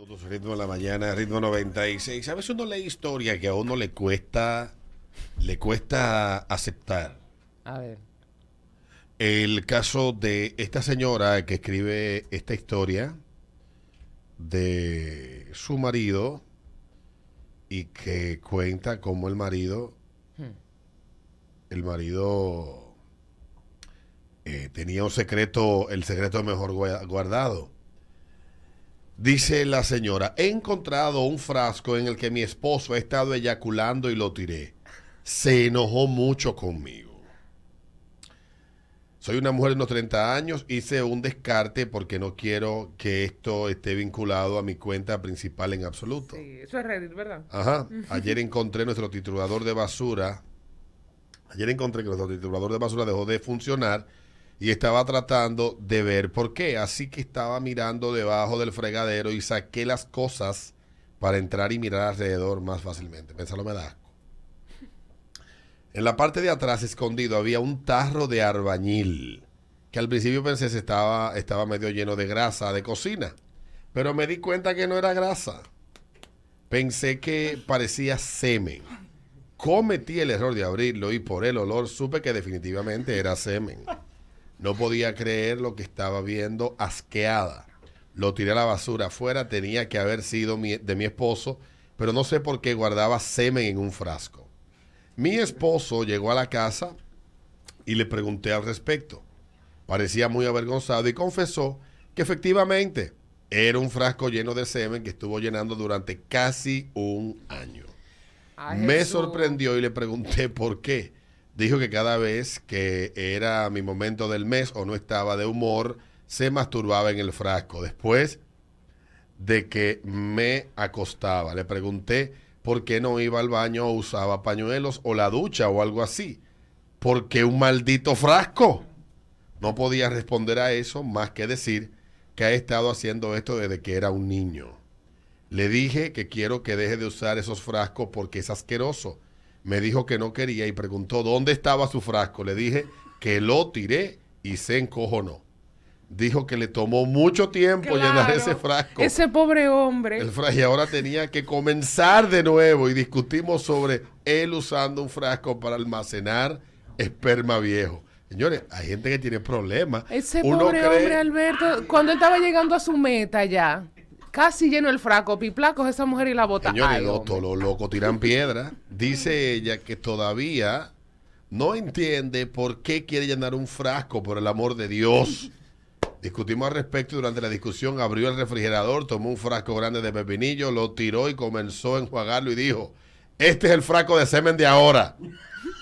Minutos, ritmo de la mañana, ritmo 96. A veces uno lee historia que a uno le cuesta, le cuesta aceptar. A ver. El caso de esta señora que escribe esta historia de su marido y que cuenta cómo el marido, el marido eh, tenía un secreto, el secreto mejor gua- guardado. Dice la señora, he encontrado un frasco en el que mi esposo ha estado eyaculando y lo tiré. Se enojó mucho conmigo. Soy una mujer de unos 30 años, hice un descarte porque no quiero que esto esté vinculado a mi cuenta principal en absoluto. Sí, eso es Reddit, ¿verdad? Ajá. Ayer encontré nuestro triturador de basura. Ayer encontré que nuestro triturador de basura dejó de funcionar y estaba tratando de ver por qué. Así que estaba mirando debajo del fregadero y saqué las cosas para entrar y mirar alrededor más fácilmente. Pensarlo me da asco. En la parte de atrás, escondido, había un tarro de arbañil, que al principio pensé se estaba, estaba medio lleno de grasa de cocina, pero me di cuenta que no era grasa. Pensé que parecía semen. Cometí el error de abrirlo y por el olor supe que definitivamente era semen. No podía creer lo que estaba viendo, asqueada. Lo tiré a la basura afuera, tenía que haber sido mi- de mi esposo, pero no sé por qué guardaba semen en un frasco. Mi esposo llegó a la casa y le pregunté al respecto. Parecía muy avergonzado y confesó que efectivamente era un frasco lleno de semen que estuvo llenando durante casi un año. Ay, Me Jesús. sorprendió y le pregunté por qué. Dijo que cada vez que era mi momento del mes o no estaba de humor, se masturbaba en el frasco. Después de que me acostaba, le pregunté por qué no iba al baño o usaba pañuelos o la ducha o algo así. ¿Por qué un maldito frasco? No podía responder a eso más que decir que ha estado haciendo esto desde que era un niño. Le dije que quiero que deje de usar esos frascos porque es asqueroso. Me dijo que no quería y preguntó dónde estaba su frasco. Le dije que lo tiré y se encojonó. Dijo que le tomó mucho tiempo llenar ese frasco. Ese pobre hombre. El frasco y ahora tenía que comenzar de nuevo y discutimos sobre él usando un frasco para almacenar esperma viejo. Señores, hay gente que tiene problemas. Ese Uno pobre cree- hombre, Alberto, cuando él estaba llegando a su meta ya, casi lleno el fraco, piplacos esa mujer y la bota. Señores, Ay, los, los locos tiran piedra. Dice ella que todavía no entiende por qué quiere llenar un frasco, por el amor de Dios. Discutimos al respecto y durante la discusión abrió el refrigerador, tomó un frasco grande de pepinillo, lo tiró y comenzó a enjuagarlo y dijo, este es el frasco de semen de ahora.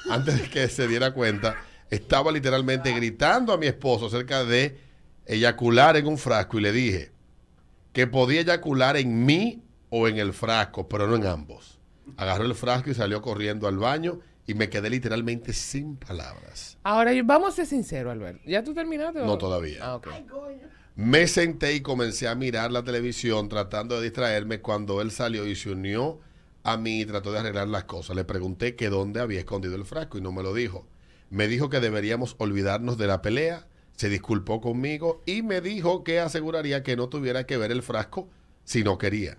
Antes de que se diera cuenta, estaba literalmente gritando a mi esposo acerca de eyacular en un frasco y le dije, que podía eyacular en mí o en el frasco, pero no en ambos. Agarró el frasco y salió corriendo al baño y me quedé literalmente sin palabras. Ahora, vamos a ser sinceros, Alberto. ¿Ya tú terminaste? o- No todavía. Ah, ok. Me senté y comencé a mirar la televisión tratando de distraerme cuando él salió y se unió a mí y trató de arreglar las cosas. Le pregunté que dónde había escondido el frasco y no me lo dijo. Me dijo que deberíamos olvidarnos de la pelea, se disculpó conmigo y me dijo que aseguraría que no tuviera que ver el frasco si no quería.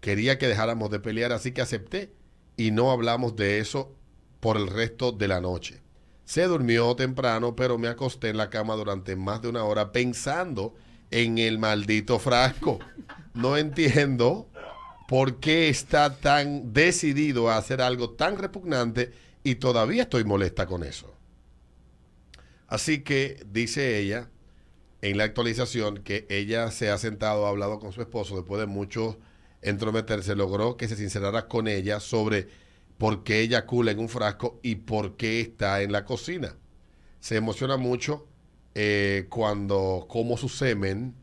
Quería que dejáramos de pelear, así que acepté y no hablamos de eso por el resto de la noche. Se durmió temprano, pero me acosté en la cama durante más de una hora pensando en el maldito frasco. No entiendo por qué está tan decidido a hacer algo tan repugnante y todavía estoy molesta con eso. Así que dice ella en la actualización que ella se ha sentado, ha hablado con su esposo después de mucho entrometerse, logró que se sincerara con ella sobre por qué ella cula en un frasco y por qué está en la cocina. Se emociona mucho eh, cuando como su semen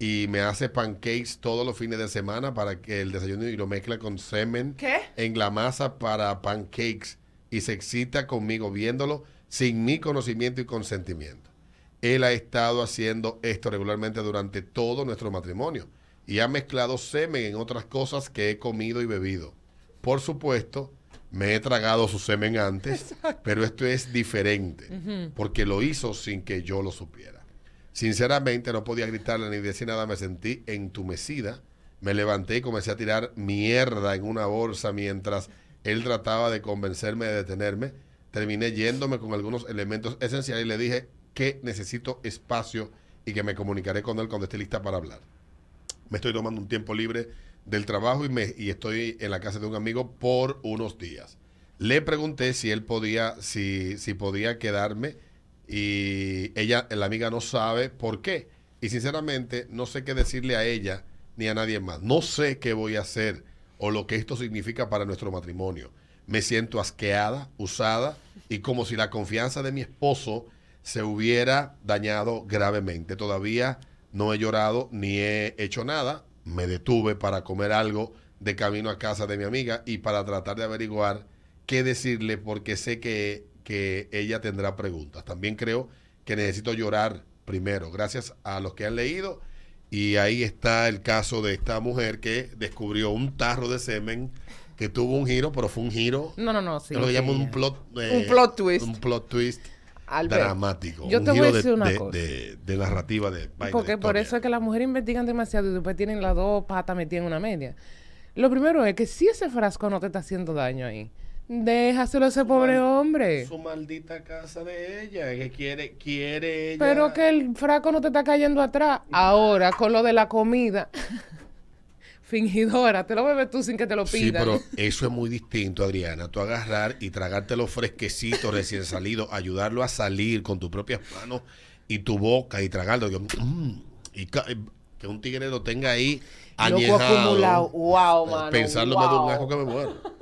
y me hace pancakes todos los fines de semana para que el desayuno y lo mezcla con semen ¿Qué? en la masa para pancakes y se excita conmigo viéndolo sin mi conocimiento y consentimiento. Él ha estado haciendo esto regularmente durante todo nuestro matrimonio y ha mezclado semen en otras cosas que he comido y bebido. Por supuesto, me he tragado su semen antes, pero esto es diferente porque lo hizo sin que yo lo supiera. Sinceramente no podía gritarle ni decir nada, me sentí entumecida Me levanté y comencé a tirar mierda en una bolsa mientras él trataba de convencerme de detenerme. Terminé yéndome con algunos elementos esenciales y le dije que necesito espacio y que me comunicaré con él cuando esté lista para hablar. Me estoy tomando un tiempo libre del trabajo y, me, y estoy en la casa de un amigo por unos días. Le pregunté si él podía, si, si podía quedarme y ella, la amiga no sabe por qué. Y sinceramente no sé qué decirle a ella ni a nadie más. No sé qué voy a hacer o lo que esto significa para nuestro matrimonio. Me siento asqueada, usada y como si la confianza de mi esposo se hubiera dañado gravemente. Todavía no he llorado ni he hecho nada. Me detuve para comer algo de camino a casa de mi amiga y para tratar de averiguar qué decirle porque sé que, que ella tendrá preguntas. También creo que necesito llorar primero, gracias a los que han leído. Y ahí está el caso de esta mujer que descubrió un tarro de semen que tuvo un giro, pero fue un giro. No, no, no, sí. que lo sí. llaman un plot, eh, Un plot twist. Un plot twist Albert, dramático. yo un te voy a de- decir una de, cosa. de- de narrativa de vaina, Porque de por eso es que las mujeres investigan demasiado y después tienen las dos patas metidas en una media. Lo primero es que si ese frasco no te está haciendo daño ahí, déjaselo a ese pobre hombre. Su maldita casa de ella, que quiere, quiere ella. Pero que el frasco no te está cayendo atrás. Ahora, con lo de la comida. Fingidora, te lo bebes tú sin que te lo Sí, pidan. pero eso es muy distinto, Adriana. Tú agarrar y tragártelo fresquecito, recién salido, ayudarlo a salir con tus propias manos y tu boca y tragarlo. Mm, y ca- que un tigre lo tenga ahí Loco añejado. acumulado. Wow, Eh, mano. Pensarlo me da un wow. asco que me muero.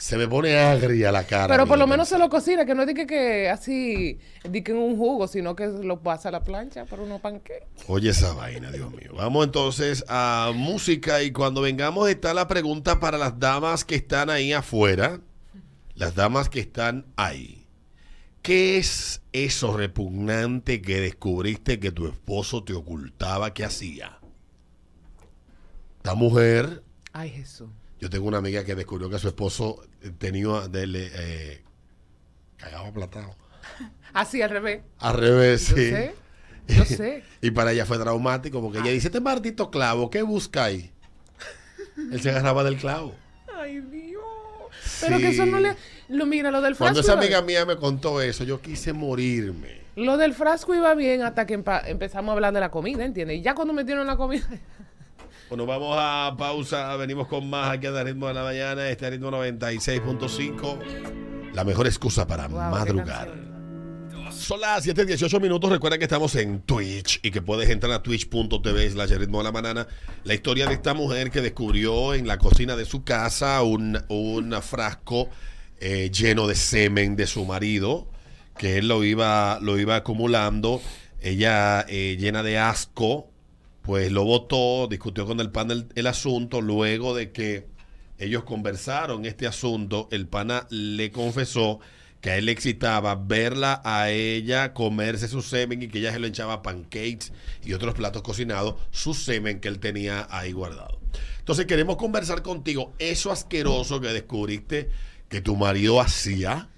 Se me pone agria la cara. Pero por lo menos se lo cocina, que no es de que, que así, de que en un jugo, sino que lo pasa a la plancha para unos panqueques. Oye esa vaina, Dios mío. Vamos entonces a música y cuando vengamos está la pregunta para las damas que están ahí afuera. Las damas que están ahí. ¿Qué es eso repugnante que descubriste que tu esposo te ocultaba que hacía? Esta mujer, Ay, Jesús. Yo tengo una amiga que descubrió que su esposo tenía de, eh, cagado aplatado. Así, al revés. Al revés, Yo sí. sé. Yo sé. Y para ella fue traumático porque ella dice, este maldito clavo, ¿qué busca ahí? Él se agarraba del clavo. Ay, Dios. Pero que eso no le... Lo, mira, lo del frasco... Cuando esa amiga mía me contó eso, yo quise morirme. Lo del frasco iba bien hasta que empezamos a hablar de la comida, ¿entiendes? Y ya cuando metieron la comida... Bueno, vamos a pausa, venimos con más aquí a ritmo de la mañana, este ritmo 96.5, la mejor excusa para Wow, madrugar. Son las 7:18 minutos. Recuerda que estamos en Twitch y que puedes entrar a twitch.tv slash ritmo de la banana. La historia de esta mujer que descubrió en la cocina de su casa un, un frasco eh, lleno de semen de su marido, que él lo iba, lo iba acumulando. Ella, eh, llena de asco, pues lo votó, discutió con el pana el, asunto. Luego de que ellos conversaron este asunto, el pana le confesó que a él le excitaba verla a ella comerse su semen y que ella se lo echaba pancakes y otros platos cocinados, su semen que él tenía ahí guardado. Entonces queremos conversar contigo, eso asqueroso que descubriste que tu marido hacía.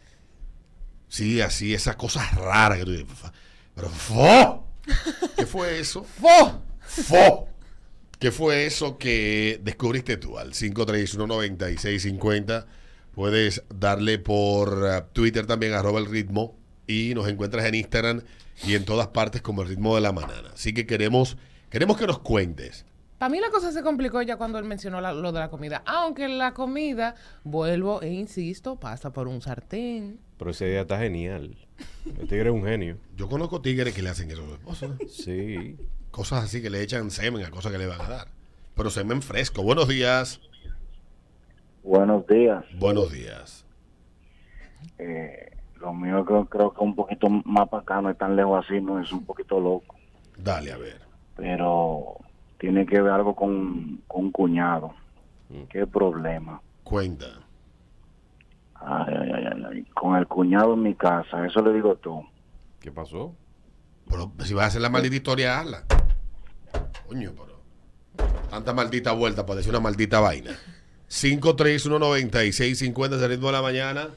Sí, así, esas cosas raras que tú dices, "Fa- pero ¡fo! ¿Qué fue eso? ¡Fo! ¡Fo! ¿Qué fue eso que descubriste tú al 531-9650? Puedes darle por eh, Twitter también arroba el ritmo y nos encuentras en Instagram y en todas partes como el ritmo de la manana. Así que queremos, queremos que nos cuentes. Para mí la cosa se complicó ya cuando él mencionó la- lo de la comida. Aunque la comida, vuelvo e insisto, pasa por un sartén. Pero esa idea está genial. El tigre es un genio. Yo conozco tigres que le hacen eso a su esposa. Sí. Cosas así que le echan semen a cosas que le van a dar. Pero semen fresco. Buenos días. Buenos días. Buenos días. Eh, lo mío creo, creo que un poquito más para acá, no es tan lejos así, no es un poquito loco, Dale, a ver. pero tiene que ver algo con, con un cuñado. ¿Qué problema? Cuenta. Ay, ay, ay, ay, ay. Con el cuñado en mi casa, eso le digo tú. ¿Qué pasó? Pero si vas a hacer la maldita historia, hazla. Coño, pero. Tanta maldita vuelta para decir una maldita vaina. 5319650 es el ritmo de la mañana.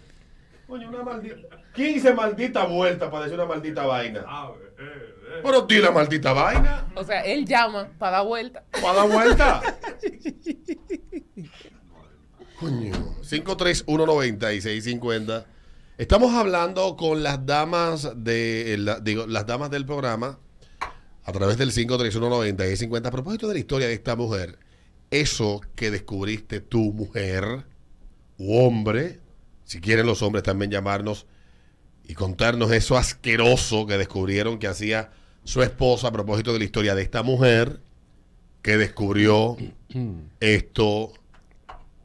Coño, una maldita. 15 malditas vueltas para decir una maldita vaina. Pero di la maldita vaina. O sea, él llama para dar vuelta. ¿Para dar vuelta? Coño. 5319650. Estamos hablando con las damas de la- digo, las damas del programa a través del 5319650 a propósito de la historia de esta mujer. Eso que descubriste tu mujer u hombre, si quieren los hombres también llamarnos y contarnos eso asqueroso que descubrieron que hacía su esposa a propósito de la historia de esta mujer que descubrió esto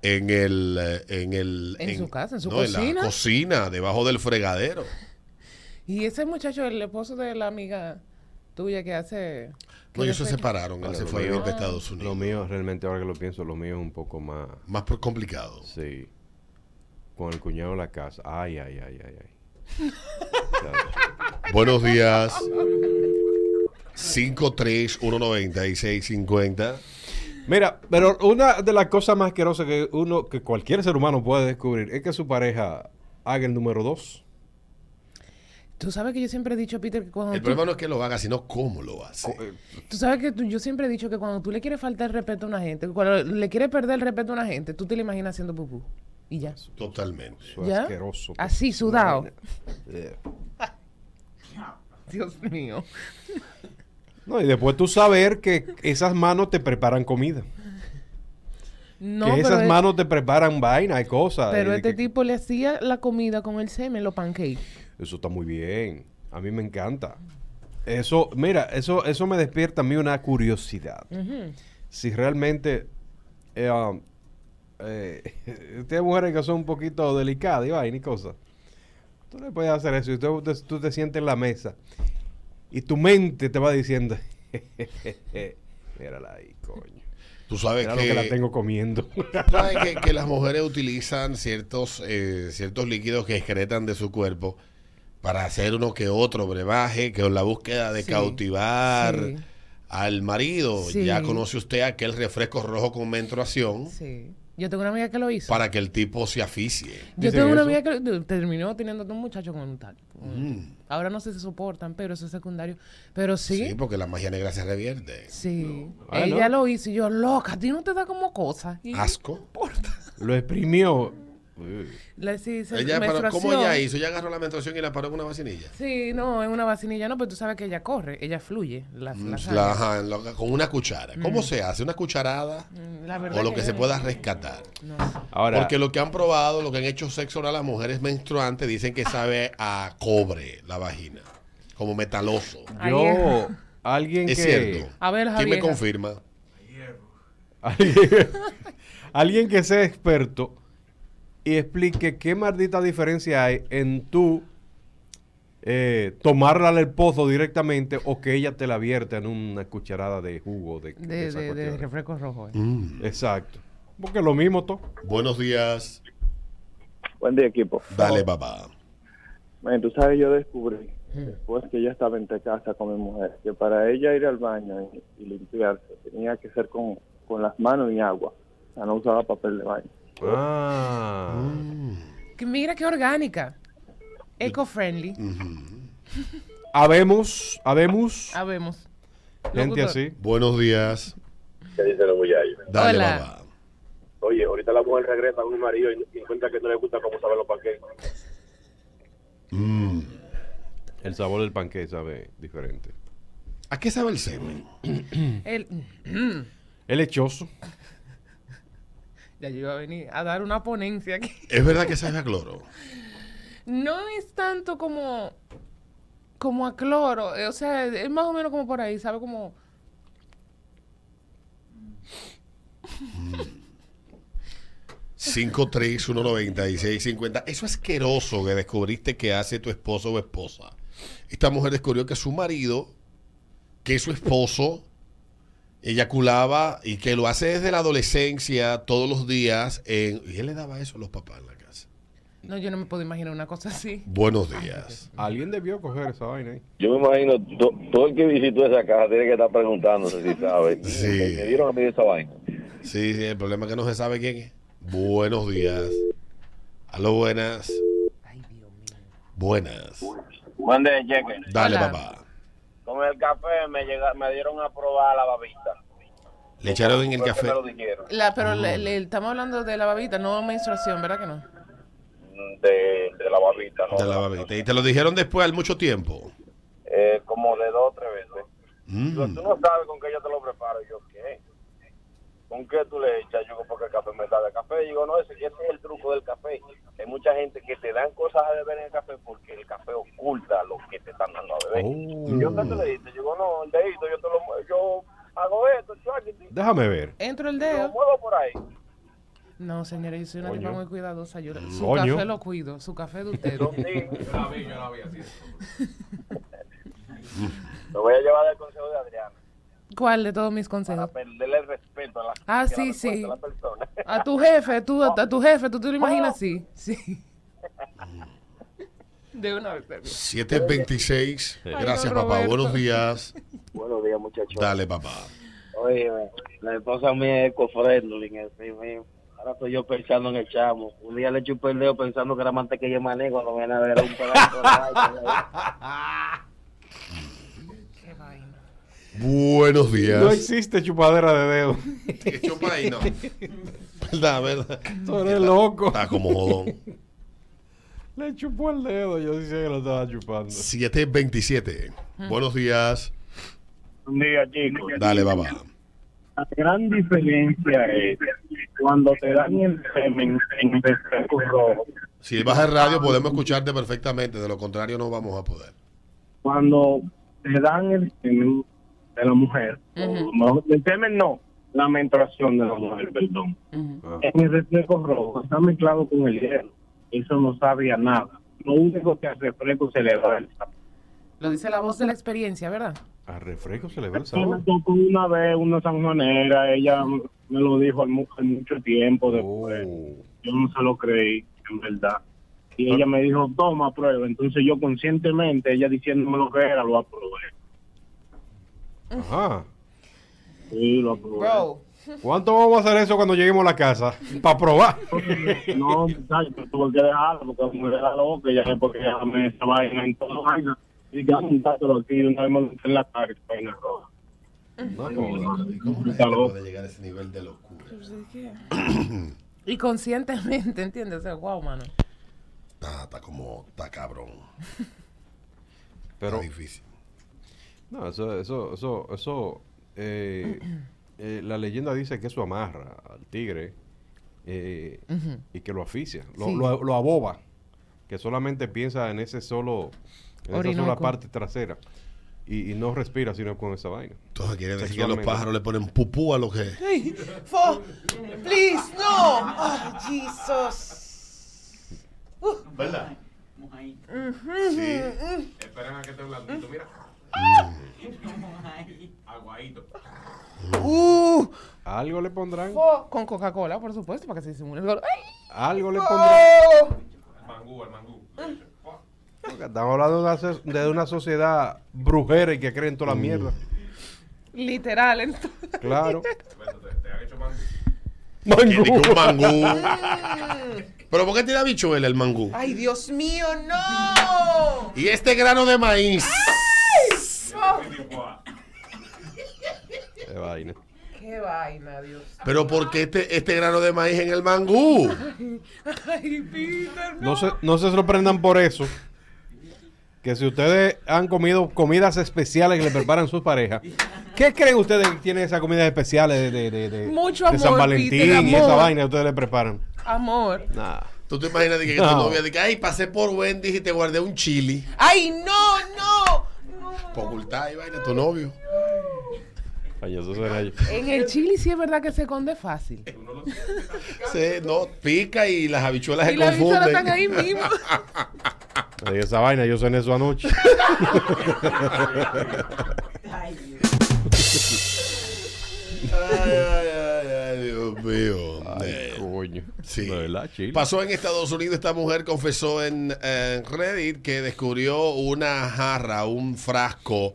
en el eh, en el En su casa, en su la cocina. cocina debajo del fregadero Y ese muchacho, el esposo de la amiga tuya que hace... que no ellos se separaron él se fue a mío- vivir para Estados Unidos Lo mío, realmente, ahora que lo pienso, lo mío es un poco más. más por complicado Sí. Con el cuñado en la casa. Ay, ay, ay, ay, ay. Buenos días 5319650 Mira, pero una de las cosas más asquerosas que uno, que cualquier ser humano puede descubrir es que su pareja haga el número dos. Tú sabes que yo siempre he dicho, Peter, que cuando el tú, problema no es que lo haga sino cómo lo hace eh, tú sabes que tú- yo siempre he dicho que cuando tú le quieres faltar el respeto a una gente, cuando le quieres perder el respeto a una gente, tú te lo imaginas haciendo pupú. Y ya. totalmente Eso es ¿Ya? asqueroso. Así, Una sudado. Dios mío. No, y después tú saber que esas manos te preparan comida. No, que esas es- manos te preparan vaina y cosas. pero y este que- tipo le hacía la comida con el semen, los pancakes. Eso está muy bien. A mí me encanta. Eso, mira, eso, eso me despierta a mí una curiosidad. Si realmente eh, um, eh, ustedes mujeres que son un poquito delicadas y vaina y cosas, tú le puedes hacer eso y tú, tú te sientes en la mesa y tu mente te va diciendo, mírala ahí, coño. tú sabes que, que la tengo comiendo. ¿Sabes que, que las mujeres utilizan ciertos, eh, ciertos líquidos que excretan de su cuerpo para hacer uno que otro brebaje, que en la búsqueda de Sí, cautivar sí. al marido. Sí. Ya conoce usted aquel refresco rojo con menstruación Sí. Yo tengo una amiga que lo hizo. para que el tipo se aficie. Yo tengo una eso. amiga que lo- terminó teniendo un muchacho con un tal. Mm. Ahora no se soportan, pero eso es secundario. Pero sí. Sí, porque la magia negra se revierte. Sí. Ah, Ella ¿no? lo hizo y yo, loca, a ti no te da como cosa. Y Asco. Lo exprimió. Uy. le sí, se- Ella paró- ¿Cómo ella hizo? Ella agarró la menstruación y la paró en una vacinilla. Sí, no, en una vacinilla no, pero tú sabes que ella corre, ella fluye. La, la La- sangre. ajá, en lo- con una cuchara. ¿Cómo se hace? ¿Una cucharada? Mm, O lo que se pueda rescatar. No. Ahora, Porque lo que han probado, lo que han hecho sexo a las mujeres menstruantes, dicen que sabe a cobre la vagina. Como metaloso. Yo, alguien Es que... cierto. A ver, ¿Quién me confirma? Alguien que sea experto y explique qué maldita diferencia hay en tú eh, tomarla del pozo directamente o que ella te la vierta en una cucharada de jugo de, de De, refresco rojo. eh. Mm. Exacto. Porque lo mismo todo. Buenos días. Buen día, equipo. Dale, papá. Bueno, tú sabes, yo descubrí, después que ella estaba en casa con mi mujer, que para ella ir al baño y, y limpiarse tenía que ser con, con las manos y agua. O sea, no usaba papel de baño. Ah. Que mira qué orgánica. Eco-friendly. Habemos, habemos Habemos. gente así. Buenos días. que dice los muchachos. Dale, Hola. papá. Oye, ahorita la mujer regresa con un marido y, encuentra que no le gusta cómo saben los panqueques. Mm. El sabor del panque sabe diferente. ¿A qué sabe el semen? El- El lechoso. Ya yo iba a venir a dar una ponencia aquí. Es verdad que sabe a cloro. No es tanto como como a cloro, eh, o sea, es más o menos como por ahí, ¿sabe? Como Mm. 5319650. Eso asqueroso que descubriste que hace tu esposo o esposa. Esta mujer descubrió que su marido, que su esposo, eyaculaba y que lo hace desde la adolescencia, todos los días. En, y él le daba eso a los papás en la casa. no, yo no me puedo imaginar una cosa así. Buenos días. Alguien debió coger esa vaina ahí. Yo me imagino, to- todo el que visitó esa casa tiene que estar preguntándose si sabe. Sí. Me, dieron a mí esa vaina. Sí, sí, el problema es que no se sabe quién es. Buenos días. Aló, buenas. Ay, Dios mío. Buenas. Buen día, Cheque. Dale, Hola. papá. Con el café me llega, me dieron a probar la babita. Le echaron en el café. Me lo dijeron. La, pero le, le- estamos hablando de la babita, no menstruación, ¿verdad que no? Mm, De, de la babita, ¿no? De la babita. Y te lo dijeron después al mucho tiempo. Eh, como de dos o tres veces. Digo, Mm. tú no sabes con qué yo te lo preparo. Y yo, ¿qué? ¿Con qué tú le echas? Yo, porque el café me sabe café. Y digo, no, ese, ese es el truco del café. Hay mucha gente que te dan cosas a beber en el café porque el café oculta lo que te están dando a beber. Oh. Y yo, ¿qué te le? Yo digo, no, el dedito, yo te lo mue- yo hago esto, chuaquiti, Déjame ver. Entro el lo dedo. muevo por ahí. No, señora, yo soy una tipa muy cuidadosa. Yo, su Coño. café lo cuido, su café de ustedes. Yo sí. Lo voy a llevar del consejo de Adriana. ¿Cuál de todos mis Para consejos? perderle el respeto a la, Ah, a la sí, sí. a la persona. A tu jefe, tú, a tu jefe, tú te lo imaginas así. Sí. De una vez. termino. 726. Gracias, papá. Roberto. Buenos días. Buenos días, muchachos. Dale, papá. Oye, la esposa mía es eco-friendly, en sí mismo. Ahora estoy yo pensando en el chamo. Un día le chupé el dedo pensando que era mantequilla de maní cuando viene a ver un pedazo de. Buenos No días. existe chupadera de dedo. Chupa ahí, no. Verdad, verdad. Tú eres loco. Está como jodón. Le chupó el dedo. Yo decía que lo estaba chupando. 727. Buenos días. Un día, chicos. Dale, papá. La gran diferencia es cuando te dan el semen en refresco rojo. Si vas al radio, podemos escucharte perfectamente. De lo contrario, no vamos a poder. Cuando te dan el semen de la mujer, Ujú. no, el semen no, la menstruación de la mujer, perdón. Ah. En el refresco rojo está mezclado con el hielo. Eso no sabía nada. Lo único que al refresco se le da el sabor. Lo dice la voz de la experiencia, ¿verdad? A refresco se le ve el sabor. tocó una vez una sanjonera, ella me lo dijo al mucho tiempo después. Oh. Yo no se lo creí, en verdad. Y ella me dijo, toma, prueba. Entonces yo conscientemente, ella diciéndome lo que era, lo aprobé. Ajá. Sí, lo aprobé. Bro. ¿Cuánto vamos a hacer eso cuando lleguemos a la casa? Para probar. No, muchacho, tuve que dejarlo porque me era loca, ya porque ya me esa vaina en toda vaina. Y ya montártelo aquí, una vez me lo metí en la cara, esa vaina roja. No, ¿Y no. cómo la gente puede llegar a ese nivel de locura? Y conscientemente, ¿entiendes? O sea, wow, mano. Ah, está como, está cabrón. Pero, está difícil. No, eso, eso, eso, eso, eh, eh, la leyenda dice que eso amarra al tigre eh, Ujú. y que lo asfixia, lo, Sí. lo, lo aboba, que solamente piensa en ese solo, en esa sola Orinoco. parte trasera y, y no respira sino con esa vaina. Entonces quiere decir que los pájaros le ponen pupú a lo que... Hey, for, please, no. Oh, Jesus. ¿Verdad? Sí. Esperan a que esté blandito, mira. Aguadito. Uh, Algo le pondrán, con Coca-Cola, por supuesto, para que se disimule el dolor. ¡Ay! algo le pondrán. Oh. Mangú, el mangú. Porque Estamos hablando de una, so- de una sociedad brujera y que creen toda la mierda. Literal, entonces. Claro. Que un mangú. ¿Pero por qué tiene habichuela el mangú? Ay, Dios mío, no. Y este grano de maíz. Qué vaina. Qué vaina, Dios. ¿Pero por qué este, este grano de maíz en el mangú? Ay, Peter, No se, no se sorprendan por eso. Que si ustedes han comido comidas especiales que le preparan sus parejas, ¿qué creen ustedes que tienen esas comidas especiales de, de, de, de- Mucho de San Valentín Peter, y esa amor. vaina que ustedes le preparan? Amor. Nada. ¿Tú te imaginas de que, que tu No. novia dice, ay, pasé por Wendy's y te guardé un chili? Ay, no, no. Por ocultar y vaina, tu novio. Yo. En el chili sí es verdad que se conde fácil. Sí, no, pica y las habichuelas se Y las bicholas confunden. están ahí mismo. No diga esa vaina, yo cené eso anoche. Ay, ay, ay, ay, Dios mío. Ay, Eh, coño. Sí. Verdad. Pasó en Estados Unidos, esta mujer confesó en, en Reddit que descubrió una jarra, un frasco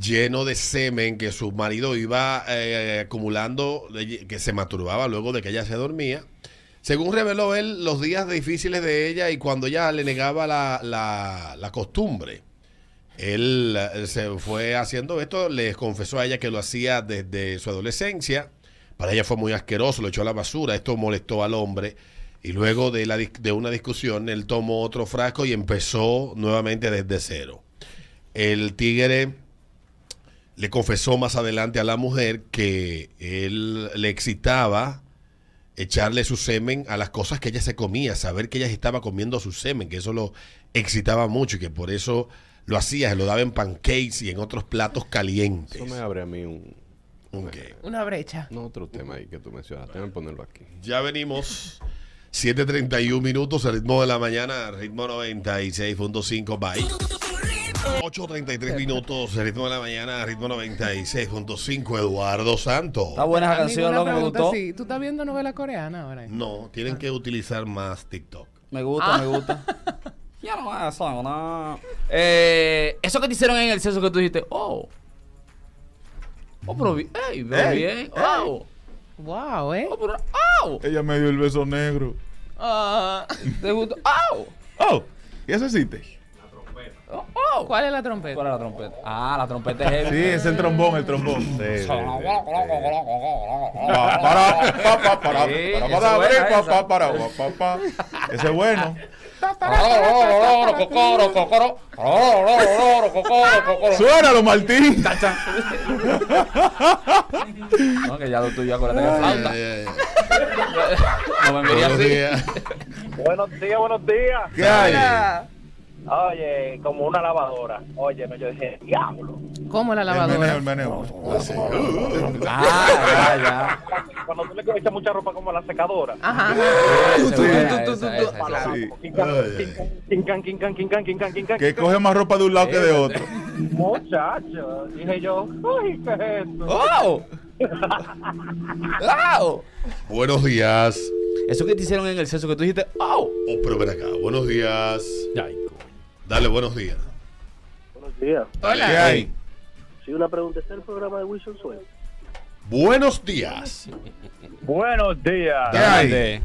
lleno de semen que su marido iba eh, acumulando, que se masturbaba luego de que ella se dormía. Según reveló él, los días difíciles de ella y cuando ella le negaba la, la- costumbre. Él, eh, se fue haciendo esto, le confesó a ella que lo hacía desde su adolescencia. Para ella fue muy asqueroso, lo echó a la basura. Esto molestó al hombre. Y luego de, la, de una discusión, él tomó otro frasco y empezó nuevamente desde cero. El tigre le confesó más adelante a la mujer que él le excitaba echarle su semen a las cosas que ella se comía, saber que ella estaba comiendo su semen, que eso lo excitaba mucho y que por eso lo hacía, se lo daba en pancakes y en otros platos calientes. Eso me abre a mí un, Ok. Una brecha. no, otro tema ahí que tú mencionaste. Déjame ponerlo aquí. Ya venimos. 7.31 minutos, el ritmo de la mañana, ritmo 96.5, bye. 8.33 minutos, el ritmo de la mañana, ritmo 96.5, Eduardo Santos. Está buena esa canción, una loco, me gustó. sí. ¿Tú estás viendo novela coreana ahora? No, tienen que utilizar más TikTok. Me gusta, me gusta. Ya no eso, no. Eh, eso que te hicieron en el censo que tú dijiste, oh. Oh, pero bien, ey, pero bien. Oh, Wow, ¿eh? oh, pero, oh. Ella me dio el beso negro. Ah, ¿Te gustó? Oh, Oh, ¿y eso existe? Oh, oh. ¿Cuál es la trompeta? ¿Cuál es la trompeta? Ah, la trompeta es heavy. Sí, es el trombón, el trombón. Sí, sí, sí. Ese es bueno. Suénalo, Martín. No, que ya lo tuyo, acuérdate que ay. No me miré Buenos así. días. Buenos días, buenos días. ¿Qué hay? Oye, como una lavadora. Oye, no, yo dije, diablo. ¿Cómo la El meneo, lavadora? el meneo. Ah, ya, ya. Cuando tú le echas mucha ropa como a la secadora. Ajá. Quincan, Ay, quincan, quincan, quincan, quincan, Que coge más ropa de un lado que de otro. Muchacho, dije yo, uy, ¿qué es esto? ¡Oh! ¡Oh! Buenos días. Eso que te hicieron en el censo que tú dijiste, ¡oh! Oh, pero ven acá. Buenos días. Dale, buenos días. Buenos días. ¿Qué Hola. hay? Sí, una pregunta. ¿Está el programa de Wilson Suárez? Buenos días. Buenos días. ¿Qué hay?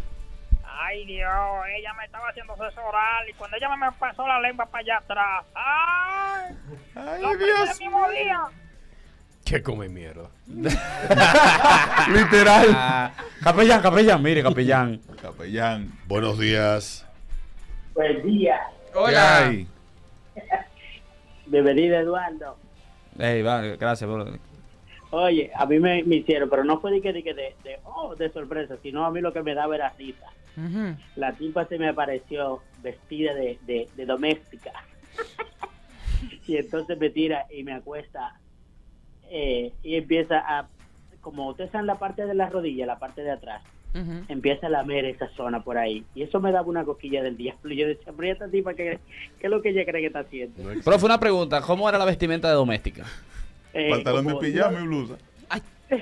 Ay, Dios, ella me estaba haciendo sexo oral y cuando ella me pasó la lengua para allá atrás. ¡Ay! Ay, ¡Lo aprendí Dios. el mismo día! ¿Qué come mierda? Literal. Ah, capellán, capellán, mire, capellán. Capellán. Buenos días. Buen día, ¿Qué Hola. bienvenido Eduardo. Ey, va, gracias, bro. Oye, a mí me, me hicieron, pero no fue de que de, de, de, oh, de sorpresa, sino a mí lo que me daba era risa. La tipa se me apareció vestida de, de, de doméstica. y entonces me tira y me acuesta eh, y empieza a, como ustedes saben la parte de la rodilla, la parte de atrás, Empieza a lamer esa zona por ahí. Y eso me daba una cosquilla del diablo. Y yo decía, pero ¿y esta tipa qué, qué es lo que ella cree que está haciendo? Pero fue una pregunta, ¿cómo era la vestimenta de doméstica? Eh, Pantalón de pijama y blusa.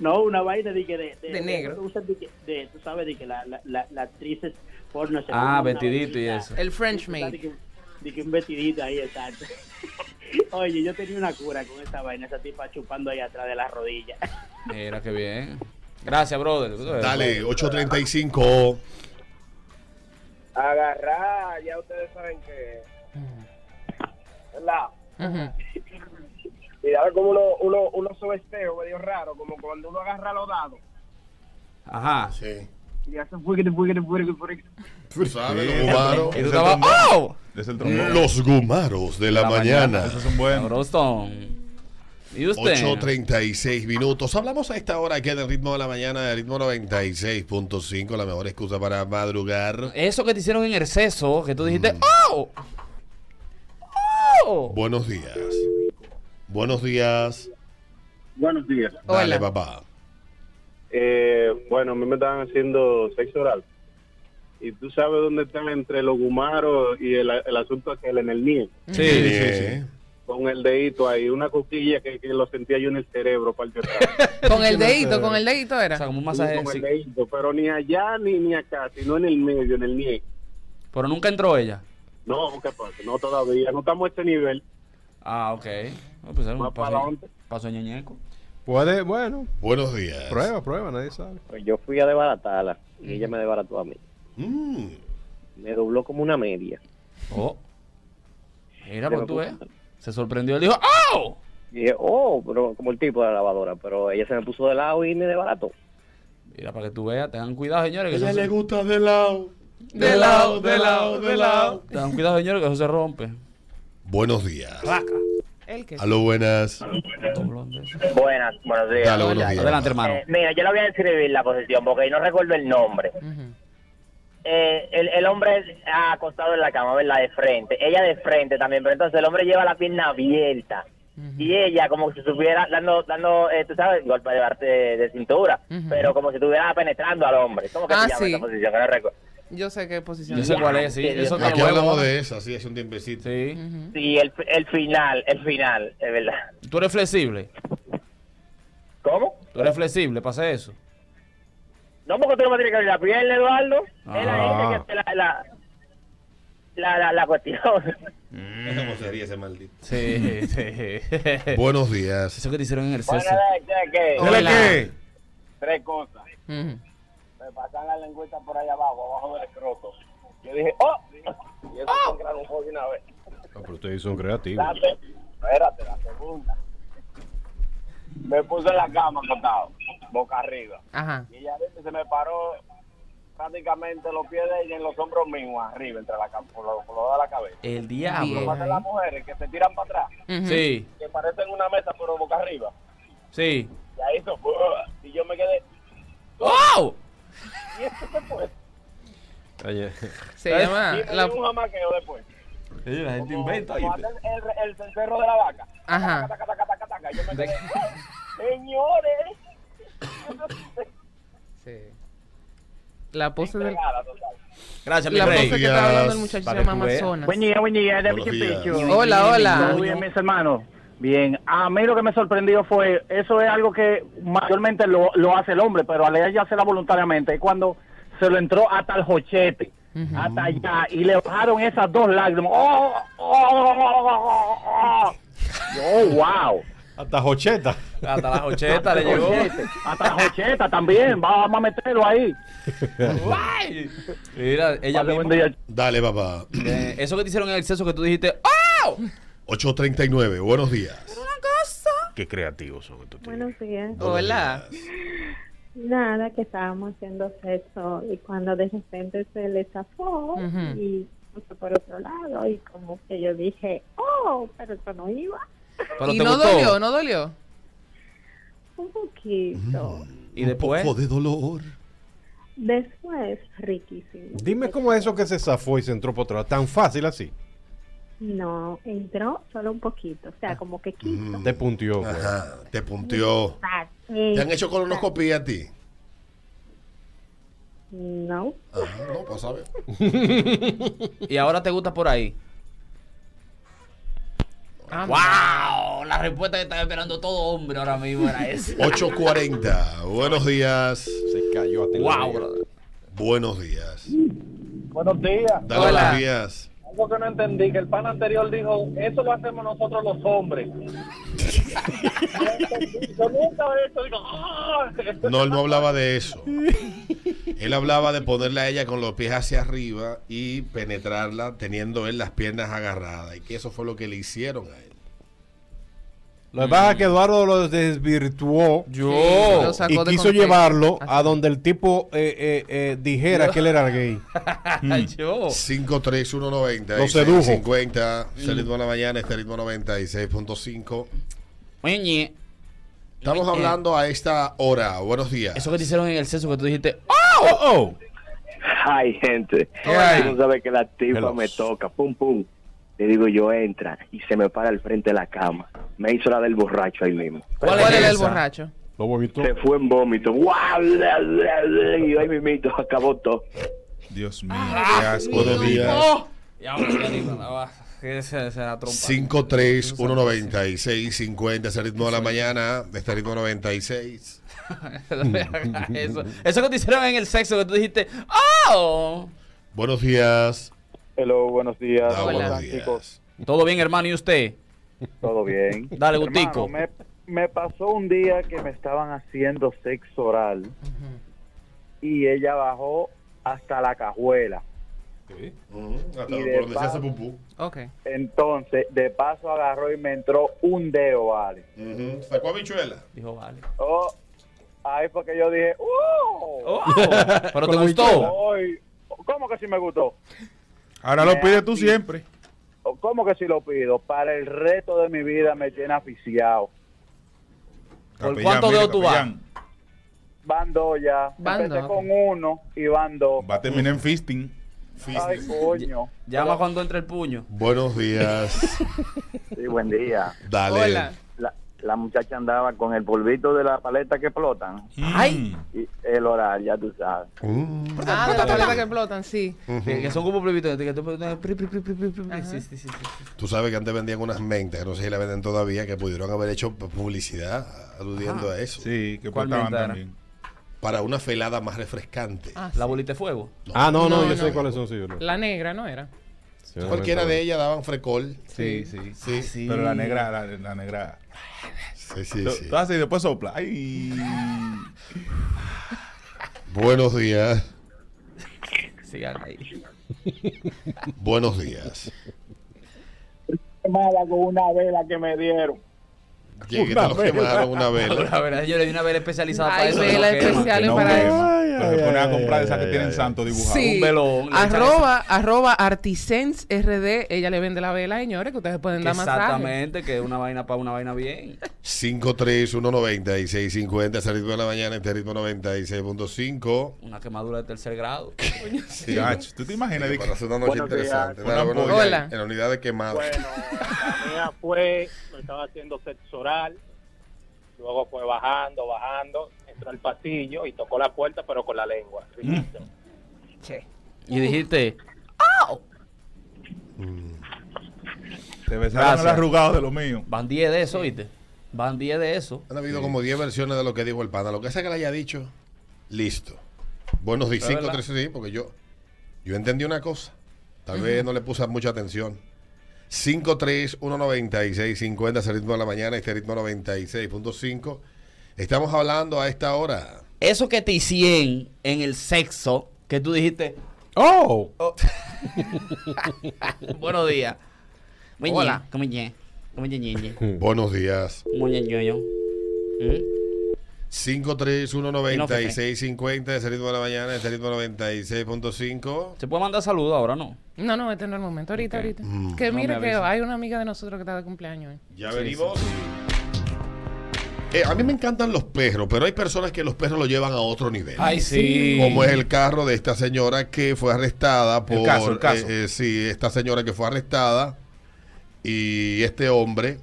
No, una vaina de que de, De negro. de, de- tú sabes de que la, la, la, la actriz es porno se Ah, vestidito y eso. El French maid. de que un vestidito ahí, exacto. Oye, yo tenía una cura con esa vaina, esa tipa chupando ahí atrás de la rodilla. Mira, qué bien. Gracias, brother. Dale, 835. Agarrar, ya ustedes saben que. ¿Verdad? Ujú. Y ahora como uno, uno, uno sobesteo medio raro, como cuando uno agarra los dados. Ajá. Sí. Y hace fuerte, fuerte, fuerte, fuerte. Tú sabes, Sí, los gumaros. Y. ¡oh! Es el trombón. Los gumaros de la, La mañana. mañana. Esos son buenos. ¿Y usted? 8.36 minutos. Hablamos a esta hora aquí del ritmo de la mañana, del ritmo 96.5, la mejor excusa para madrugar. Eso que te hicieron en el seso, que tú dijiste, Mm. ¡oh! ¡oh! Buenos días. Buenos días. Buenos días. Dale, Hola. papá. Eh, bueno, a mí me estaban haciendo sexo oral. Y tú sabes dónde están entre los gumaros y el, el asunto aquel en el NIE. Sí, sí, sí. Con el dedito ahí, una cosquilla que, que lo sentía yo en el cerebro, parte. Con el dedito, con el dedito O era. sea, como un Sí, masaje. con sí. el dedito, pero ni allá ni, ni acá, sino en el medio, en el NIE. Pero nunca entró ella. No, ¿qué pasa? No todavía, no estamos a este nivel. Ah, ok. Pues era Más un para paso, adelante. paso ñeñeco. Puede, bueno, Buenos días. prueba, prueba, nadie sabe. Pues yo fui a desbaratarla y ella me desbarató a mí. Mm. Me dobló como una media. Oh. Mira, pues tú ves. Se sorprendió. Él dijo, ¡Oh! Y dije, oh, pero como el tipo de la lavadora, pero ella se me puso de lado y ni de barato. Mira, para que tú veas, tengan cuidado, señores. Que ella eso le se- gusta de lado. De lado, de lado, de lado. Tengan cuidado, señores, que eso se rompe. Buenos días. ¿El qué? Aló, buenas. Buenas, buenos días. Dale, buenos días. Adelante, hermano. Eh, mira, yo le voy a describir la posición porque no recuerdo el nombre. Eh, el, el hombre acostado en la cama, ¿verdad? De frente. Ella de frente también, pero entonces el hombre lleva la pierna abierta. Y ella como si estuviera dando, dando eh, tú sabes, golpe de, cintura, pero como si estuviera penetrando al hombre. ¿Cómo que Ah, se llama sí. esa posición? Que no recuerdo. Yo sé qué posición. Yo sé cuál es, sí. Eso Aquí hablamos de esa, sí, hace un tiempecito. Sí. Sí, el, el final, el final, es verdad. Tú eres flexible. ¿Cómo? Tú eres flexible para hacer eso. No, porque tú no me tienes que abrir la pierna, Eduardo. Es la Ah. gente que la, la, la, la, la cuestión. ¿Cómo sería ese maldito? Sí, sí. Buenos días. Eso que te hicieron en el Bueno, sexo. ¿qué, qué? Hola. ¿Qué? Tres cosas. Me pasan la lengüeta por ahí abajo, abajo del escroto. Yo dije, ¡oh! Y eso fue un de una vez. Ah, pero ustedes son creativos. La espérate, la segunda. Me puse en la cama acostado, boca arriba. Ajá. Y ella se me paró prácticamente los pies de ella en los hombros míos, arriba, entre la cam- por lo, por lo de la cabeza. El diablo. Como las mujeres que se tiran para atrás, Sí, que parecen una mesa pero boca arriba. sí. Y ahí hizo, y yo me quedé, ¡Oh! y esto se fue. Oye. Se llama Y me la- dio un jamaqueo después. La gente Como- inventa. como hacen el, el cencerro de la vaca. Ajá. Taca, taca, taca, taca, Yo me quedé, señores. Sí. La pose del. Gracias, mi La rey. pose que está hablando el muchacho se llama. Amazonas. Buen día, buen día, días. Pichu. Hola, hola. Todo bien, mis hermanos. Bien, a mí lo que me sorprendió fue, eso es algo que mayormente lo, lo hace el hombre, pero a ella hacerla voluntariamente, es cuando se lo entró hasta el jochete, hasta allá, y le bajaron esas dos lágrimas. ¡Oh, oh, oh, oh! oh, wow! Hasta Jocheta. Hasta las 80 le llegó. Hasta la jocheta también, vamos a meterlo ahí. Mira, ella misma. Dale, papá. Eh, eso que te hicieron en el sexo que tú dijiste, ¡Oh! 839, buenos días. Qué creativos son estos tíos. Buenos días. Hola. Nada, que estábamos haciendo sexo y cuando de repente se le zafó y puso por otro lado y como que yo dije, oh, pero eso no iba. Pero y no gustó. dolió, no dolió. Un poquito. Y después. Poco de dolor. Después, riquísimo. Dime cómo es eso que se zafó y se entró por otro lado. Tan fácil así. No, entró solo un poquito, o sea, como que quiso. Te puntió. pues. Ajá, te puntió. ¿Te han hecho colonoscopía a ti? No. Ajá, no, pues saber. Y ahora te gusta por ahí. ¡Wow! La respuesta que estaba esperando todo hombre ahora mismo era esa. 840, buenos días. Se cayó a ¡Wow, brother! Buenos días. Buenos días. Dale buenos días. Algo que no entendí, que el pan anterior dijo, eso lo hacemos nosotros los hombres. Yo nunca hecho, digo, ¡ah! No, él no hablaba de eso. Él hablaba de ponerle a ella con los pies hacia arriba y penetrarla teniendo él las piernas agarradas. Y que eso fue lo que le hicieron a él. Lo que pasa es que Eduardo lo desvirtuó Yo. lo sacó y de quiso contexto. llevarlo Así. a donde el tipo eh, eh, eh, dijera que él era gay. Yo. 53190 Lo sedujo. 50 este ritmo de la mañana, este ritmo 96.5. Oye, Estamos Eh, hablando a esta hora. Buenos días. eso que te hicieron en el sexo que tú dijiste, Oh, oh. Ay, gente. Tú no sabes que la tipa me toca, pum, pum. Le digo yo, entra, y se me para al frente de la cama. Me hizo la del borracho ahí mismo. ¿Cuál ¿Cuál es era el borracho? Se fue en vómito. Bla, Y ahí mismito acabó todo. Dios mío, Ah, qué asco. Buenos días. ¡Oh! Y ahora que ni- ah, que se, se la trompa. 53196 50 ese ritmo de la mañana, de este ritmo 96. eso, eso que te hicieron en el sexo que tú dijiste, ¡Oh! Buenos días. Hello, buenos días. Hola. buenos días. Todo bien, hermano, ¿y usted? Todo bien. Dale. Hermano, me, me pasó un día que me estaban haciendo sexo oral y ella bajó hasta la cajuela. Hasta Y por de donde se hace paso- pupú. Ok. Entonces, de paso agarró y me entró un dedo, vale. Sacó habichuela. Dijo, vale. Oh, ahí fue que yo dije, ¡Oh! ¿Pero te gustó? ¿Cómo que sí me gustó? Ahora lo pides tú siempre. ¿Cómo que sí lo pido? Para el resto de mi vida me tiene aficiado. ¿Por mire, dedos tú vas? Van dos ya. Van Empecé dos, con uno y van dos. Va a terminar en fisting. Ay, coño. Llama cuando entre el puño. Buenos días. Sí, buen día. Dale. Hola. La, muchacha andaba con el polvito de la paleta que explotan. Ay. Y el horario, ya tú sabes. Mm. Ah, de la paleta que explotan, sí. Que, que son como plebitos. Que. Sí, sí, sí, sí, sí. Tú sabes que antes vendían unas mentes, que no sé si la venden todavía, que pudieron haber hecho publicidad aludiendo a eso. Sí, que ¿Cuál explotaban también. Para una felada más refrescante. Ah, La sí. bolita de fuego. Ah, no, no, No, yo no. sé cuáles son, sí, yo no. La negra, ¿no era? Sí, Cualquiera de ellas daban frecol. Sí, sí. Sí, Sí. Pero la negra, la, la negra. sí, sí. Sí. tú haces y después sopla. Ay. Buenos días. Sigan ahí. Buenos días. Mala con una vela que me dieron. ¿Quién que te lo quemaron una vela? La verdad, yo le di una vela especializada para eso. vela que no quema. especial Que no para eso. Pero se ay, pone a comprar esas que tienen santo dibujado. Sí. Un velón, Arroba, arroba Artisens RD. Ella le vende la vela, señores, que ustedes pueden dar masaje. Exactamente, que es una vaina para una vaina bien. 53190 ese ritmo de la mañana, este ritmo 96.5. Una quemadura de tercer grado. Sí. ¿Tú te imaginas? que- Para hacer una noche interesante. Una. Hola. En la unidad de quemado. Bueno, la mía fue, me estaba haciendo sexo oral, luego fue bajando, bajando, entró al pasillo y tocó la puerta, pero con la lengua. Riquito. Y dijiste, Te besaron el arrugado de lo mío. van 10 de eso, ¿viste? Van 10 de eso. Han habido como 10 versiones de lo que dijo el pana. Lo que sea que le haya dicho, listo. Buenos días, Es 5, verdad. 3, sí, porque yo, yo entendí una cosa. Tal vez no le puse mucha atención. 5, 3, 1, 96, 50, ese ritmo de la mañana, este ritmo 96.5. Estamos hablando a esta hora. Eso que te hicieron en el sexo, que tú dijiste, Oh, buenos días. Hola. ¿Cómo. Buenos días. ¿Cómo ñe, ñe, ñe? ¿Mm? 5, 3, 1, 96, 50, ese ritmo de la mañana, este ritmo 96.5. ¿Se puede mandar saludos ahora, no? No, no, este no es el momento. Ahorita, ahorita. Mm. Que No mire que hay una amiga de nosotros que está de cumpleaños. ¿eh? Ya Sí, venimos. Eh, a mí me encantan los perros, pero hay personas que los perros lo llevan a otro nivel. Ay, sí. Como es el carro de esta señora que fue arrestada por. caso, el caso. eh, eh, sí, esta señora que fue arrestada y este hombre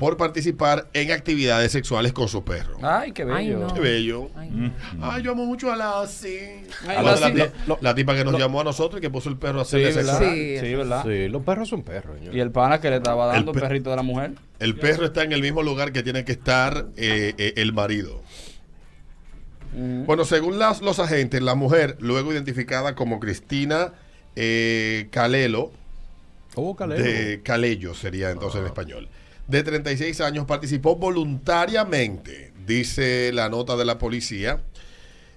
por participar en actividades sexuales con su perro. Ay, qué bello. Ay, no. Qué bello. Ay, Mm. Ay, yo amo mucho a Lassie. Ay, la, la- la- la tipa que nos llamó a nosotros y que puso el perro a Sí, hacerle ¿verdad? sexo. Sí. Sí, ¿verdad? sí, los perros son perros, señor. Y el pana que le estaba dando El el, pe- perrito de la mujer. El perro está en el mismo lugar que tiene que estar eh, eh, el marido. Mm. Bueno, según las- los agentes, la mujer, luego identificada como Cristina eh, Calelo, Oh, Calero. de Calello sería entonces en español, de 36 años, participó voluntariamente, dice la nota de la policía,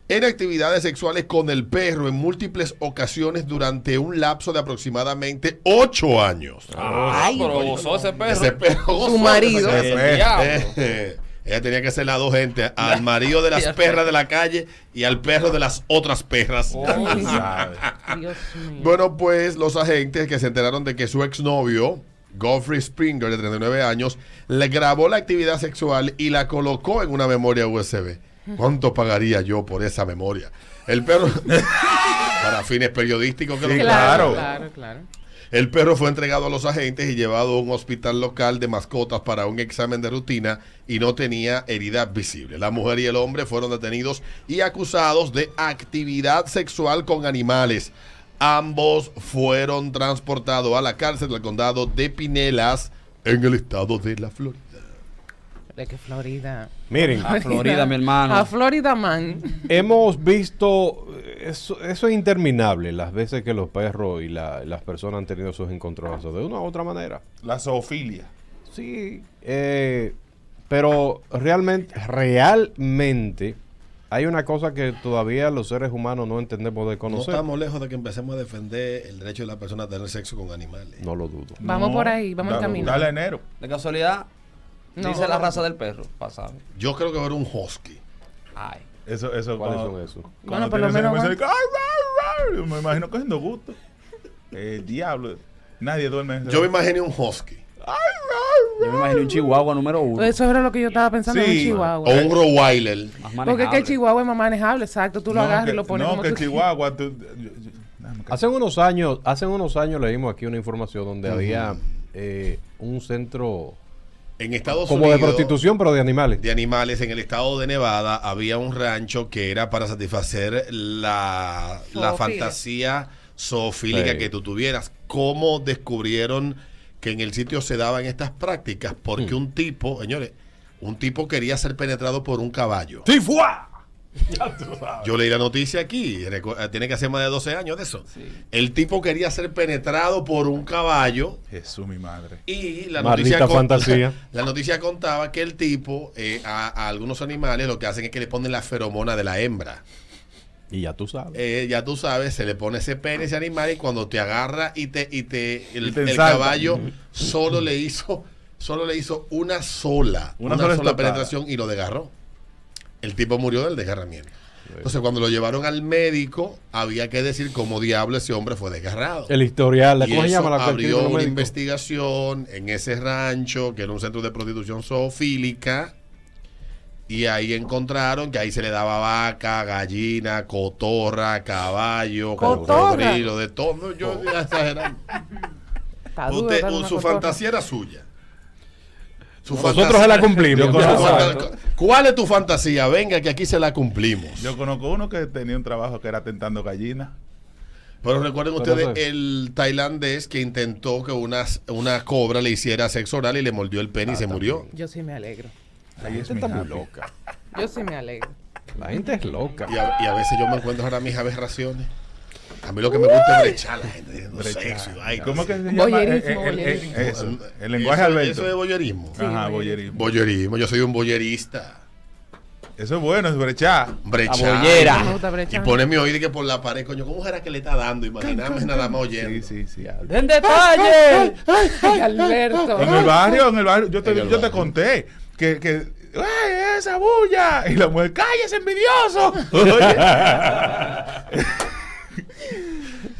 en actividades sexuales con el perro en múltiples ocasiones durante un lapso de aproximadamente 8 años. Ay, pero gozó ese perro. Ese perro Su marido. ese El perro. diablo. Ella tenía que ser las dos gente, al marido de las perras de la calle y al perro de las otras perras. Ay, Sabe. Dios mío. Bueno, pues los agentes que se enteraron de que su exnovio, Godfrey Springer, de 39 años, le grabó la actividad sexual y la colocó en una memoria USB. ¿Cuánto pagaría yo por esa memoria? El perro, para fines periodísticos, que Claro, claro. claro, claro. el perro fue entregado a los agentes y llevado a un hospital local de mascotas para un examen de rutina y no tenía herida visible. La mujer y el hombre fueron detenidos y acusados de actividad sexual con animales. Ambos fueron transportados a la cárcel del condado de Pinelas en el estado de la Florida. De que Florida. Miren, A Florida, mi hermano. A Florida Man. hemos visto, eso, eso es interminable, las veces que los perros y la- las personas han tenido sus encontronazos de una u otra manera. La zoofilia. Sí, eh, pero realmente, realmente hay una cosa que todavía los seres humanos no entendemos de No conocer. estamos lejos de que empecemos a defender el derecho de la persona a tener sexo con animales. No lo dudo. Vamos por ahí, vamos en camino. Dale enero. De casualidad, No. dice la raza del perro. Pasado. Yo creo que va a haber un husky. Ay. Eso, eso, ¿Cuáles son esos? cuando Bueno, por lo menos mensaje, ¡ay, ay, ay! Yo me imagino cogiendo gusto. El diablo. Nadie duerme. en Yo me imaginé un husky. Yo me imagino un chihuahua número uno. Eso era lo que yo estaba pensando en un Sí. chihuahua. O un Rottweiler. Porque es que el chihuahua es más manejable, exacto. Tú lo No, agarras que- y lo pones No, como que tú Chihuahua. tú- yo- yo- déjame callar. Hace unos años, hace unos años leímos aquí una información donde había eh, un centro En Estados como Unidos. de prostitución, pero de animales. de animales en el estado de Nevada había un rancho que era para satisfacer la, la fantasía zoofílica Sí. que tú tuvieras. ¿Cómo descubrieron que en el sitio se daban estas prácticas? Porque un tipo, señores, un tipo quería ser penetrado por un caballo. ¡Tifua! Yo leí la noticia aquí, eh, tiene que hacer más de 12 años de eso. El tipo quería ser penetrado por un caballo Jesús, mi madre. y la Maldita noticia, fantasía. la noticia contaba que el tipo eh, a, a algunos animales lo que hacen es que le ponen la feromona de la hembra. Y ya tú sabes. Eh, ya tú sabes, se le pone ese pene ese animal y cuando te agarra y te y te el, Y te el ensalta. caballo solo le hizo solo le hizo una sola Una una, sola penetración y lo desgarró. El tipo murió del desgarramiento. Entonces cuando lo llevaron al médico había que decir cómo diablo ese hombre fue desgarrado. El historial, la- Y ¿cómo se eso llama la abrió una médico? investigación en ese rancho, que era un centro de prostitución zoofílica, y ahí encontraron que ahí se le daba vaca, gallina, cotorra, caballo, cocodrilo, de todo. No, Yo estoy exagerando. Usted- su cotorra. fantasía era suya. Su Nosotros se la cumplimos. Conozco-. ¿Cuál es tu fantasía? Venga, que aquí se la cumplimos. Yo conozco uno que tenía un trabajo que era tentando gallinas. Pero recuerden ustedes el tailandés que intentó que una, una cobra le hiciera sexo oral y le mordió el pene y se murió. Yo sí me alegro. Ahí es Gente está muy loca. Yo sí me alegro. La gente es loca. Y a, y a veces yo me encuentro ahora mis aberraciones. A mí lo que me gusta es brechar la gente diciendo Brechar. sexo y vaina. ¿Cómo que se llama? Boyerismo, Eh, eh, el- boyerismo. eso, el lenguaje eso, Alberto. Eso es boyerismo. Ajá, Sí, boyerismo. Boyerismo. Yo soy un boyerista. Eso es bueno, es brechar. Brechar. gusta Y brechar. pone mi oído y que por la pared, coño, ¿cómo será que le está dando? Imaginame nada más oyendo. Sí, sí, sí. ¡Den detalle! Ay, Alberto. En el barrio, en el barrio, yo te, En yo te conté que, que ¡ay, esa bulla! Y la mujer, ¡cállese, envidioso! Oye.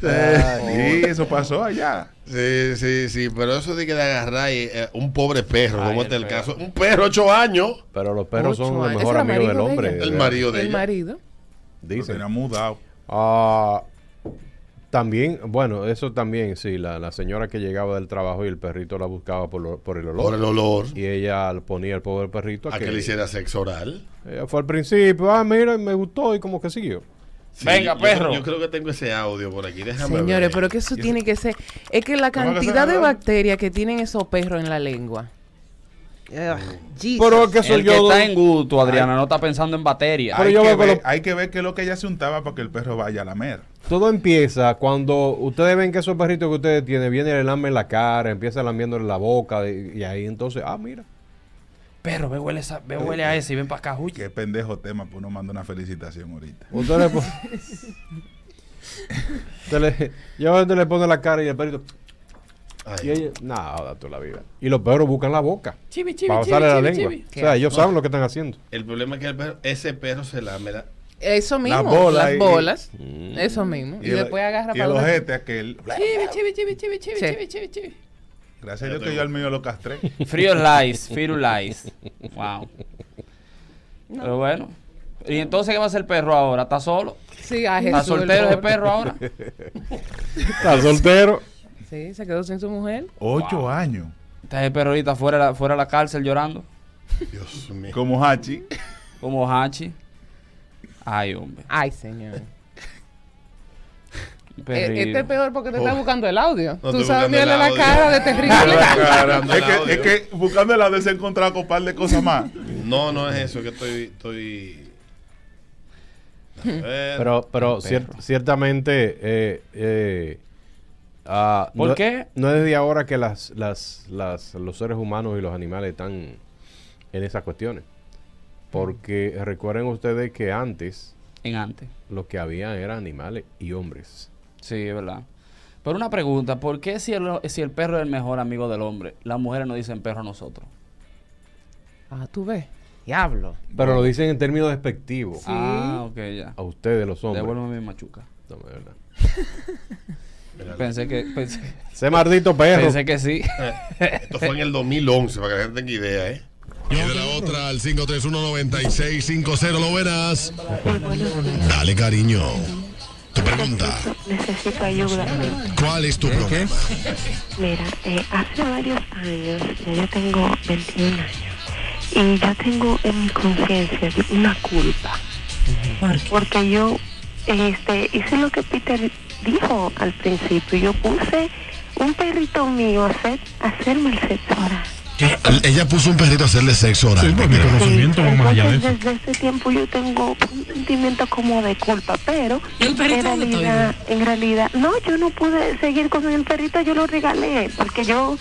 sí, eso pasó allá. Sí, sí, sí, pero eso de que de agarrar y, eh, un pobre perro, Ay, como el este es el caso. Un perro, ocho años. Pero los perros Ocho son los mejores era amigos del de hombre. El marido de El ella. marido. Lo Dicen. tenía mudado. Ah, también, bueno, eso también, sí, la, la señora que llegaba del trabajo y el perrito la buscaba por, lo- por el olor. Por el olor. Y ella ponía al pobre perrito A que le hiciera sexo oral. Ella fue al principio, ah, mira, me gustó y como que siguió. Sí, Venga, perro. Yo, creo que tengo ese audio por aquí. Déjame Señores, ver. pero que eso tiene que ser. Es que la ¿Cómo que cantidad de bacterias que tienen esos perros en la lengua. Ugh, Jesus. Pero que eso El que yo... está en gusto, Adriana, no está pensando en. Pero Hay que, que ver, lo- hay que ver qué es lo que ella se untaba para que el perro vaya a lamer. Todo empieza cuando ustedes ven que esos perritos que ustedes tienen vienen y le lamen la cara, empieza lamiéndole la boca y, y ahí entonces, ah, mira. Perro, ve huele, esa- ve huele a ese y ven para acá, uy. Qué pendejo tema, pues uno manda una felicitación ahorita. Usted le pone... Usted le- yo a veces le pone la cara y el perrito... Ay, Y ella, nada, toda la vida. Y los perros buscan la boca. Chibi, chibi, para chibi, la chibi, lengua. chibi. O sea, ellos saben lo que están haciendo. El problema es que el perro- ese perro se lame la... Eso mismo. bolas las y- bolas. Mm. Eso mismo. Y, el- después agarra y para el ojete aquel. Chibi, chibi, chibi, chibi, chibi, chibi, chibi, chibi. Gracias a Dios que yo al mío lo castré. Frío lies, Firulais. Wow. Pero bueno. ¿Y entonces qué va a hacer el perro ahora? ¿Está solo? Sí, a ¿Está Jesús, el soltero ese perro ahora? Está soltero. Sí, se quedó sin su mujer. Ocho años. Está ese perro ahorita fuera, fuera de la cárcel llorando. Dios mío. Como Hachi. Como Hachi. Ay, hombre. Ay, señor. Eh, este es peor porque te está buscando el audio. No Tú sabes, el mírale la audio. cara de terrible. es, que, es que buscando la vez se encontrado con un par de cosas más. No, no es eso, que estoy... estoy... Ver. Pero, pero cier- ciertamente, eh, eh, ah, ¿Por no, qué? No es desde ahora que las, las, las, los seres humanos y los animales están en esas cuestiones. Porque recuerden ustedes que antes, En antes. lo que había eran animales y hombres. Sí, es verdad. Pero una pregunta, ¿por qué si el, si el perro es el mejor amigo del hombre, las mujeres no dicen perro a nosotros? Ah, tú ves. Diablo. Pero lo dicen en términos despectivos. Sí. Ah, ok, ya. A ustedes los hombres. Devuélveme mi machuca. No, de verdad. Pensé que... Pensé, Ese maldito perro. pensé que sí. Esto fue en el 2011, para que la gente tenga idea, ¿eh? Y de la otra al 531-9650, lo verás. Dale, cariño. Tu pregunta. Necesito ayuda. ¿Cuál es tu problema? Mira, eh, hace varios años, ya yo tengo 21 años, y yo tengo en mi conciencia una culpa. Porque yo este, hice lo que Peter dijo al principio. Yo puse un perrito mío a, hacer, a hacerme el sexo oral. Ella puso un perrito a hacerle sexo oral. Entonces, desde ese tiempo yo tengo un sentimiento como de culpa, pero en realidad, en realidad, no, yo no pude seguir con el perrito, yo lo regalé, porque yo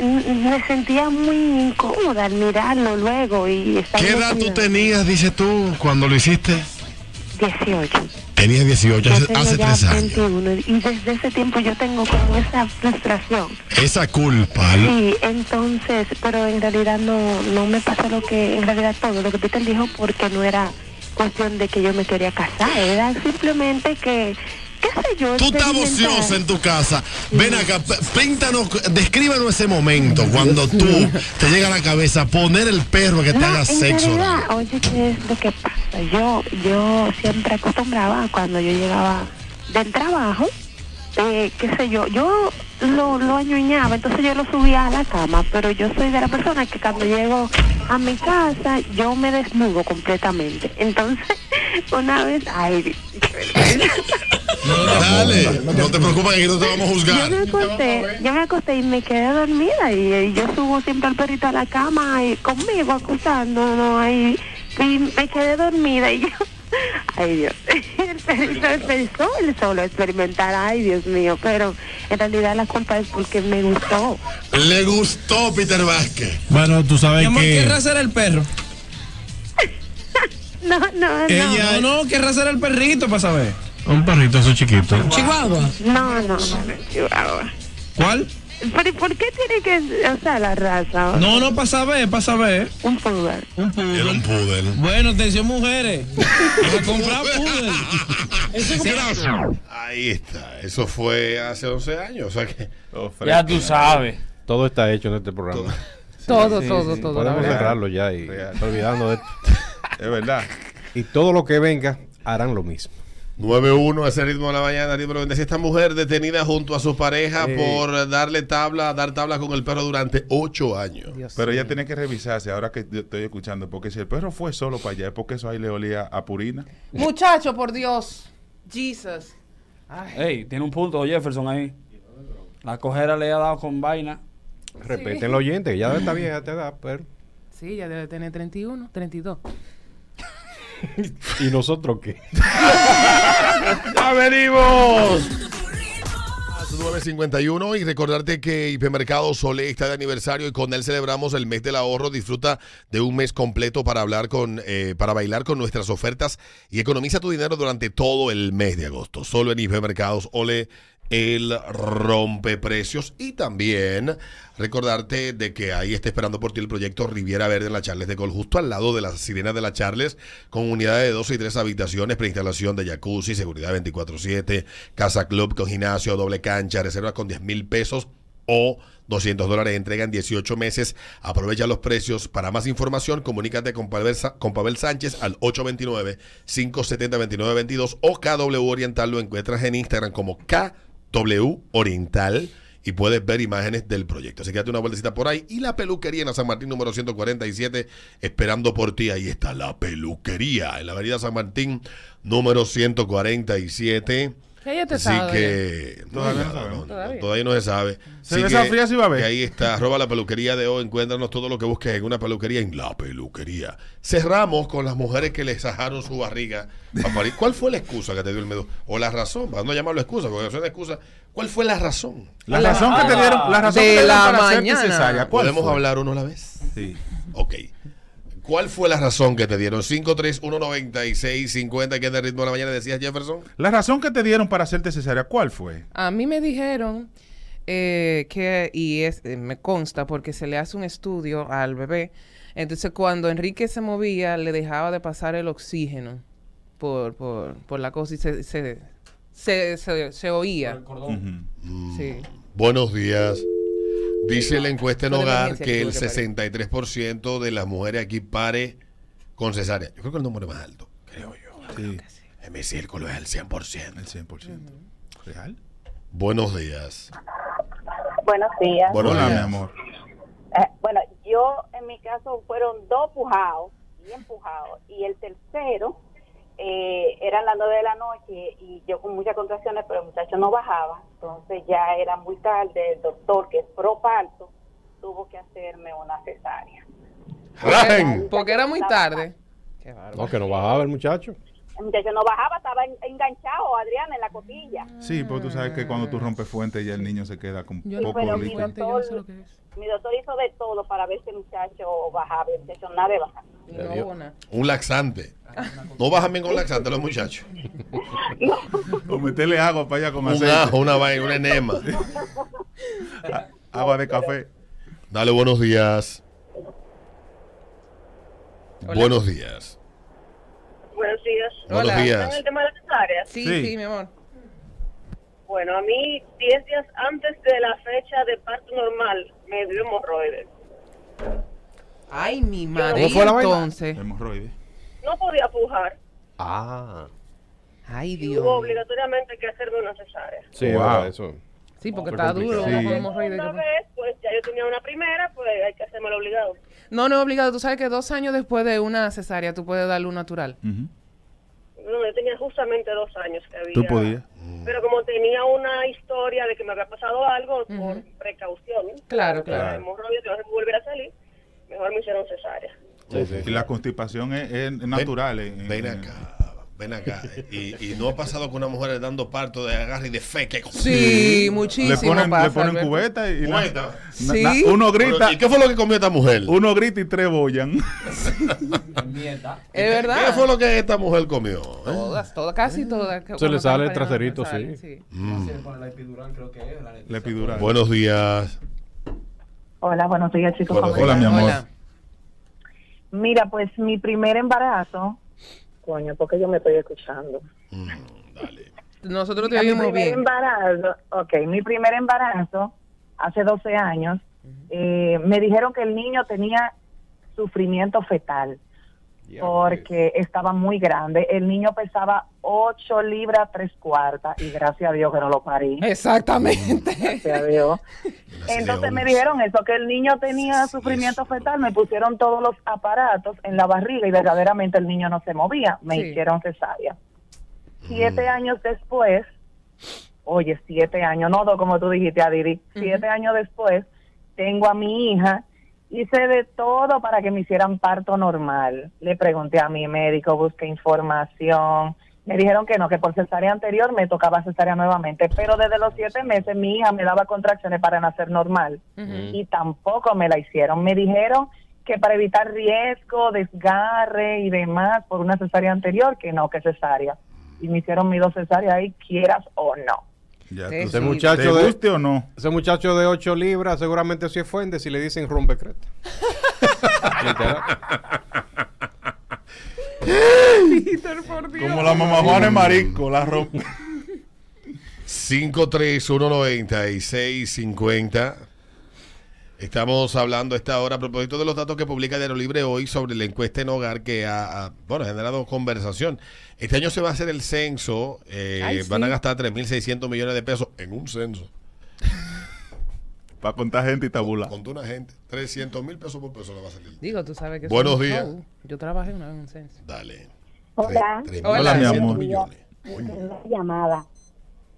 me sentía muy incómoda al mirarlo luego y ¿Qué edad tú tenías, dices tú, cuando lo hiciste? 18. Tenías 18, Yo hace, tres años. 21 y desde ese tiempo yo tengo como esa frustración. Esa culpa. Sí, entonces, pero en realidad no, no me pasó lo que, en realidad todo lo que Peter dijo porque no era cuestión de que yo me quería casar, era simplemente que, sé yo, Tú estás ociosa en tu casa. Ven acá, píntanos, descríbanos ese momento cuando tú te llega a la cabeza poner el perro que te haga en sexo. realidad, oye, ¿qué es lo que pasa? Yo, yo siempre acostumbraba cuando yo llegaba del trabajo, eh, qué sé yo, yo lo, lo añuñaba, entonces yo lo subía a la cama, pero yo soy de la persona que cuando llego a mi casa, yo me desnudo completamente. Entonces, una vez, ay, Dale, no te preocupes que aquí no te vamos a yo juzgar. me acosté, yo me acosté y me quedé dormida y, yo subo siempre al perrito a la cama y conmigo acostándonos ahí y me quedé dormida y yo, ay Dios, el perrito empezó él solo a experimentar, ay Dios mío, pero en realidad la culpa es porque me gustó. Le gustó Peter Vázquez. Bueno, tú sabes Mi amor, que. ¿qué raza era el perro? No, no, no. Ella... No, no, ¿qué raza era el perrito para saber? Un perrito, eso chiquito. Chihuahua. No, no, no, no, Chihuahua. ¿Cuál? Pero ¿y ¿por qué tiene que, o sea, la raza? No, no, para saber, para saber. Un poodle. Un poodle. Era un poodle. Bueno, atención mujeres. Para comprar poodle. Ahí está. Eso fue hace 11 años. O sea que. Ya tú sabes. Todo está hecho en este programa. Todo, Sí, todo, sí. todo. Podemos cerrarlo ya y olvidando de esto. Es verdad. Y todo lo que venga harán lo mismo. 9-1, ese ritmo de la mañana, ritmo 96. Esta mujer detenida junto a su pareja Eh. por darle tabla, dar tabla con el perro durante 8 años. Dios Pero ella tiene que revisarse ahora que estoy escuchando. Porque si el perro fue solo para allá, es porque eso ahí le olía a purina. Muchacho, por Dios. Jesus. Ay. Ey, tiene un punto Jefferson ahí. La cojera le ha dado con vaina. Respeten oyentes, que ya está vieja te da, pero. Sí, ya debe tener 31, 32. ¿Y nosotros qué? ¡Ya venimos! 951 y recordarte que Hipermercado Sole está de aniversario y con él celebramos el mes del ahorro. Disfruta de un mes completo para hablar con, eh, para bailar con nuestras ofertas y economiza tu dinero durante todo el mes de agosto. Solo en Hipermercados Ole el rompeprecios y también recordarte de que ahí está esperando por ti el proyecto Riviera Verde en la Charles de Gol, justo al lado de las sirenas de la Charles, con unidades de 12 y 3 habitaciones, preinstalación de jacuzzi, seguridad 24-7, casa club con gimnasio, doble cancha, reservas con 10 mil pesos o 200 dólares, entrega en 18 meses. Aprovecha los precios. Para más información, comunícate con Pavel, con Sánchez al 829-570-2922 o KW Oriental. Lo encuentras en Instagram como KW Oriental y puedes ver imágenes del proyecto. Así que date una vueltecita por ahí. Y la peluquería en San Martín número 147, esperando por ti. Ahí está la peluquería en la avenida San Martín número 147. ¿Qué ya te Así sabe? que Todavía no nada, sabemos. no, Todavía. todavía no se sabe. Si va a haber. que ahí está, arroba la peluquería de hoy. Encuéntranos todo lo que busques en una peluquería en la peluquería. Cerramos con las mujeres que le sajaron su barriga a. ¿Cuál fue la excusa que te dio el medo? O la razón, para no llamarlo excusa, porque eso es excusa. ¿Cuál fue la razón? La razón que te dieron, la razón De que te dieron la para mañana. cesárea, ¿cuál ¿Podemos fue? hablar uno a la vez? Sí. Ok. ¿Cuál fue la razón que te dieron? 5319650, que es de ritmo de la mañana, decías Jefferson. La razón que te dieron para hacerte cesárea, ¿cuál fue? A mí me dijeron eh, que, y es, eh, me consta porque se le hace un estudio al bebé, entonces cuando Enrique se movía le dejaba de pasar el oxígeno por, por, por la cosa y se, se, se, se- se oía. Sí. Buenos días. Dice la encuesta en hogar que el tuve que parir. 63% de las mujeres aquí pare con cesárea. Yo creo que el número es más alto, creo yo. Sí. En mi círculo es el 100%. El 100%. ¿Real? Buenos días. Buenos días. Buenos Hola, mi días. amor. Eh, bueno, yo en mi caso fueron dos pujados, bien pujados, y el tercero eh, eran las nueve de la noche y yo con muchas contracciones, pero el muchacho no bajaba, entonces ya era muy tarde, el doctor que es pro parto tuvo que hacerme una cesárea. Porque, porque era muy tarde. No, que no bajaba el muchacho. El muchacho no bajaba, estaba en- enganchado, Adrián, en la cotilla. Sí, porque tú sabes que cuando tú rompes fuente ya el niño se queda con Yo poco pero líquido. doctor, mi doctor hizo de todo para ver si el muchacho bajaba, el muchacho nada de bajar. No. Un laxante. No bajan bien con laxante los muchachos. O meterle agua para allá con Un aceite. ajo, una vaina, un enema. Agua de café. Dale buenos días. Hola. Buenos días. Buenos días. Buenos Hola. días. ¿Están en el tema de la cesárea? Sí, Sí. sí, mi amor. Bueno, a mí 10 días antes de la fecha de parto normal me dio hemorroides. Ay, mi madre. ¿Cómo fue la ¿y vaina? entonces. Hemorroides. No podía pujar Ah. Ay, y Dios. hubo obligatoriamente que hacerme una cesárea. Sí, Wow. eso. Sí, porque está complicado. duro. Sí. uno con hemorroides Una que- vez, pues ya yo tenía una primera, pues hay que hacérmelo obligado. No, no es obligado. Tú sabes que dos años después de una cesárea tú puedes darle un natural. Ujú. No, yo tenía justamente dos años que había. Tú podías. Pero como tenía una historia de que me había pasado algo, por precaución, Claro, la claro. hemorroides que no se volver a salir, mejor me hicieron cesárea. Y la constipación es, es natural. en- Ven en- acá, ven acá. Y, y no ha pasado que una mujer dando parto de agarre y de fe. Que Sí, muchísimo Le ponen, pasa, le ponen cubeta y, Cubeta. na- Sí. na- uno grita. Pero, ¿Y qué fue lo que comió esta mujer? Uno grita y tres bollan. Es verdad. ¿Qué fue lo que esta mujer comió? eh? Todas, todas, casi todas. que Se le sale el traserito, salen, sí. Mm. La epidural creo que es. La La epidural. Buenos días. Hola, buenos días, chicos. ¿cómo Hola, mi amor. Hola. Mira, pues mi primer embarazo. Coño, porque yo me estoy escuchando. Mm, dale. Nosotros te oímos primer bien. embarazo, ok, mi primer embarazo, hace 12 años, eh, me dijeron que el niño tenía sufrimiento fetal porque estaba muy grande. El niño pesaba 8 libras 3 cuartas y gracias a Dios que no lo parí. Exactamente. Gracias a Dios. Entonces me dijeron eso, que el niño tenía sufrimiento fetal, me pusieron todos los aparatos en la barriga y verdaderamente el niño no se movía, me Sí. hicieron cesárea. Siete años después, oye, siete años, no dos como tú dijiste, Adiri, siete años después, tengo a mi hija, hice de todo para que me hicieran parto normal. Le pregunté a mi médico, busqué información, me dijeron que no, que por cesárea anterior me tocaba cesárea nuevamente, pero desde los siete meses mi hija me daba contracciones para nacer normal y tampoco me la hicieron. Me dijeron que para evitar riesgo, desgarre y demás por una cesárea anterior, que no, que cesárea. Y me hicieron mis dos cesáreas ahí, quieras o no. Ya, Ese sí. muchacho ¿Te de, guste o no? ese muchacho de 8 libras seguramente se ofende si le dicen rompe creta. Peter, por Dios. Como la mamá Juana es marisco, la rompe. 5319650. Estamos hablando a esta hora a propósito de los datos que publica Diario Libre hoy sobre la encuesta en hogar que ha, ha, bueno, generado conversación. Este año se va a hacer el censo. eh, Ay, Van a gastar 3.600 millones de pesos en un censo. Para contar gente y tabular. Con una gente. 300 mil pesos por persona va a salir. Digo, tú sabes que Buenos es un días. Yo trabajé una vez en un censo. Dale. Hola. Tres- Hola, mi 3.600 amor. millones. Una llamada.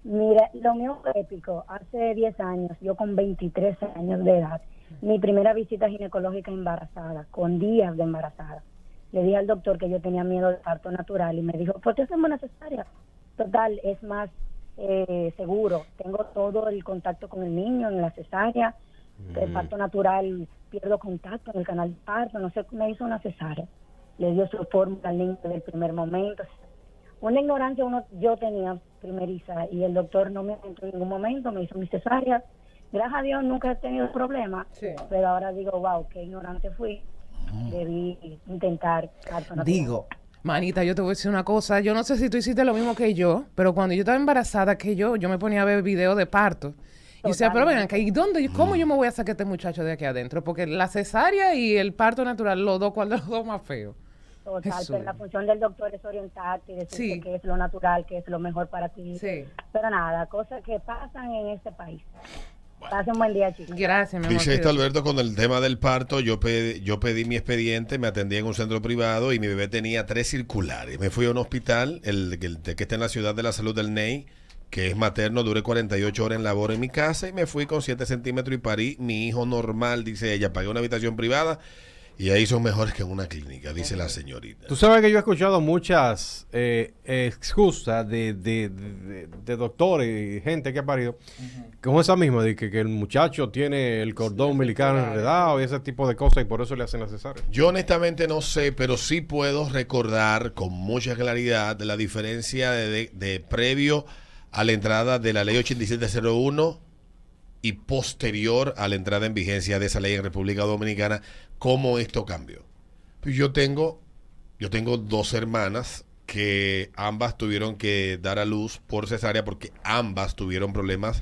Mira, lo mío fue épico. Hace 10 años, yo con 23 años de edad, mi primera visita ginecológica embarazada, con días de embarazada. Le dije al doctor que yo tenía miedo de parto natural y me dijo, ¿por qué hacemos una cesárea? Total, es más eh, seguro. Tengo todo el contacto con el niño en la cesárea. El parto natural, pierdo contacto en el canal de parto, no sé, me hizo una cesárea. Le dio su fórmula al niño desde el primer momento. Una ignorancia uno yo tenía primeriza y el doctor no me entró en ningún momento, me hizo mi cesárea. Gracias a Dios nunca he tenido problemas, pero ahora digo, wow, qué ignorante fui. Debí intentar. Digo, manita, yo te voy a decir una cosa. Yo no sé si tú hiciste lo mismo que yo, pero cuando yo estaba embarazada que yo, yo me ponía a ver videos de parto. Y decía, pero vengan, ¿y dónde, cómo yo me voy a sacar a este muchacho de aquí adentro? Porque la cesárea y el parto natural, los dos, ¿cuál de los dos más feo? Total, Jesús. pero la función del doctor es orientarte y decirte Sí. qué es lo natural, qué es lo mejor para ti. Pero nada, cosas que pasan en este país. Pasen un buen día, chicos. Gracias, Dice esto Alberto con el tema del parto, yo pedí, yo pedí mi expediente, me atendí en un centro privado y mi bebé tenía tres circulares. Me fui a un hospital, el, el que está en la ciudad de la salud del NEI, que es materno, duré 48 horas en labor en mi casa y me fui con 7 centímetros y parí mi hijo normal, dice ella. Pagué una habitación privada y ahí son mejores que en una clínica, dice la señorita. Tú sabes que yo he escuchado muchas eh, excusas de, de, de- de doctores y gente que ha parido, como esa misma, de que, que el muchacho tiene el cordón umbilical enredado y ese tipo de cosas y por eso le hacen cesárea. Yo honestamente no sé, pero sí puedo recordar con mucha claridad la diferencia de, de- de previo a la entrada de la ley 8701 y posterior a la entrada en vigencia de esa ley en República Dominicana, cómo esto cambió. Pues yo tengo, yo tengo dos hermanas que ambas tuvieron que dar a luz por cesárea porque ambas tuvieron problemas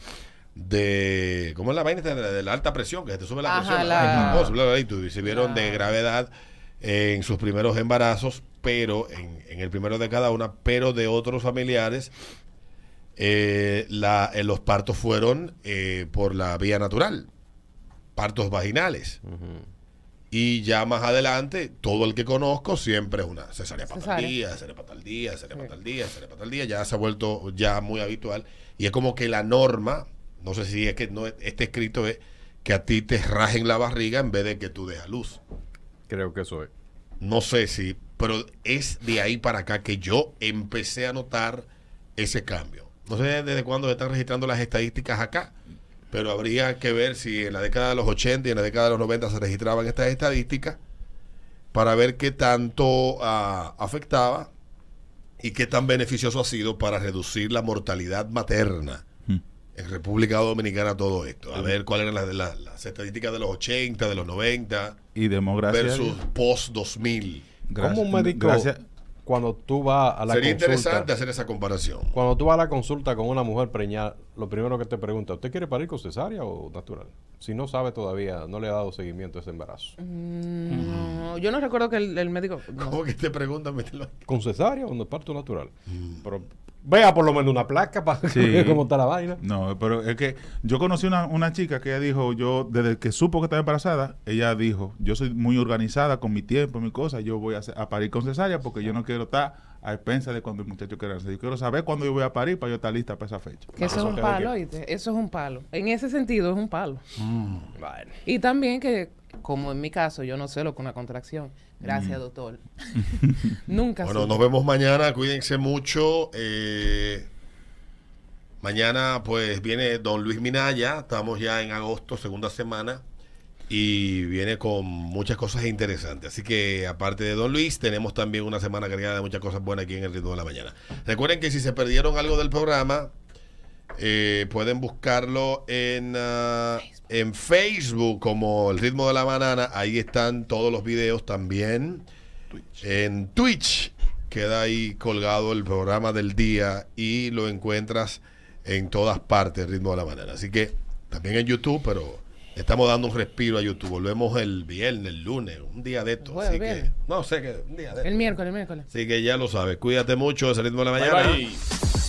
de ¿cómo es la vaina de la, de la alta presión? Que se te sube la Ajá, presión. la- Ay, bla, bla, y se vieron de gravedad en sus primeros embarazos, pero en, en el primero de cada una, pero de otros familiares, eh, la, eh, los partos fueron eh, por la vía natural, partos vaginales. Y ya más adelante, todo el que conozco siempre es una cesárea para tal día, cesárea para tal día, cesárea para tal día, cesárea para tal día. Ya se ha vuelto ya muy habitual. Y es como que la norma, no sé si es que no este escrito es que a ti te rajen la barriga en vez de que tú des a luz. Creo que eso es. No sé si, pero es de ahí para acá que yo empecé a notar ese cambio. No sé desde cuándo se están registrando las estadísticas acá, pero habría que ver si en la década de los 80 y en la década de los 90 se registraban estas estadísticas para ver qué tanto ah, afectaba y qué tan beneficioso ha sido para reducir la mortalidad materna en República Dominicana todo esto. A ver cuáles eran las, las- las estadísticas de los 80, de los 90 Y democracia. versus post 2000. ¿Cómo un médico, gracias- cuando tú vas a la Sería consulta, interesante hacer esa comparación. Cuando tú vas a la consulta con una mujer preñada, lo primero que te pregunta, ¿usted quiere parir con cesárea o natural? Si no sabe todavía, no le ha dado seguimiento a ese embarazo. No, yo no recuerdo que el, el médico. no. ¿Cómo que te preguntan? ¿Con cesárea o de parto natural? Mm. Pero vea por lo menos una placa para Sí. ver cómo está la vaina. No, pero es que yo conocí una, una chica que ella dijo, yo desde que supo que estaba embarazada, ella dijo, yo soy muy organizada con mi tiempo, mi cosa, yo voy a, parir con cesárea porque yo no quiero estar a expensas de cuando el muchacho quiera nacer. Yo quiero saber cuándo yo voy a parir para yo estar lista para esa fecha. Que eso es un palo. ¿oíste? Eso es un palo. En ese sentido es un palo. Y también que, como en mi caso, yo no sé lo que es una contracción. Gracias, Mm. doctor. Nunca Bueno, supe. nos vemos mañana. Cuídense mucho. Eh, mañana, pues, viene Don Luis Minaya. Estamos ya en agosto, segunda semana. Y viene con muchas cosas interesantes. Así que, aparte de Don Luis, tenemos también una semana cargada de muchas cosas buenas aquí en el ritmo de la mañana. Recuerden que si se perdieron algo del programa, eh, pueden buscarlo en, ah, en Facebook como El Ritmo de la Banana. Ahí están todos los videos también. En Twitch queda ahí colgado el programa del día y lo encuentras en todas partes, El Ritmo de la Banana. Así que también en YouTube, pero estamos dando un respiro a YouTube. Volvemos el viernes, el lunes, un día de esto. Así que, no sé que un día de El miércoles, el miércoles. Así que ya lo sabes. Cuídate mucho, es El Ritmo de la Bye, Mañana. bye.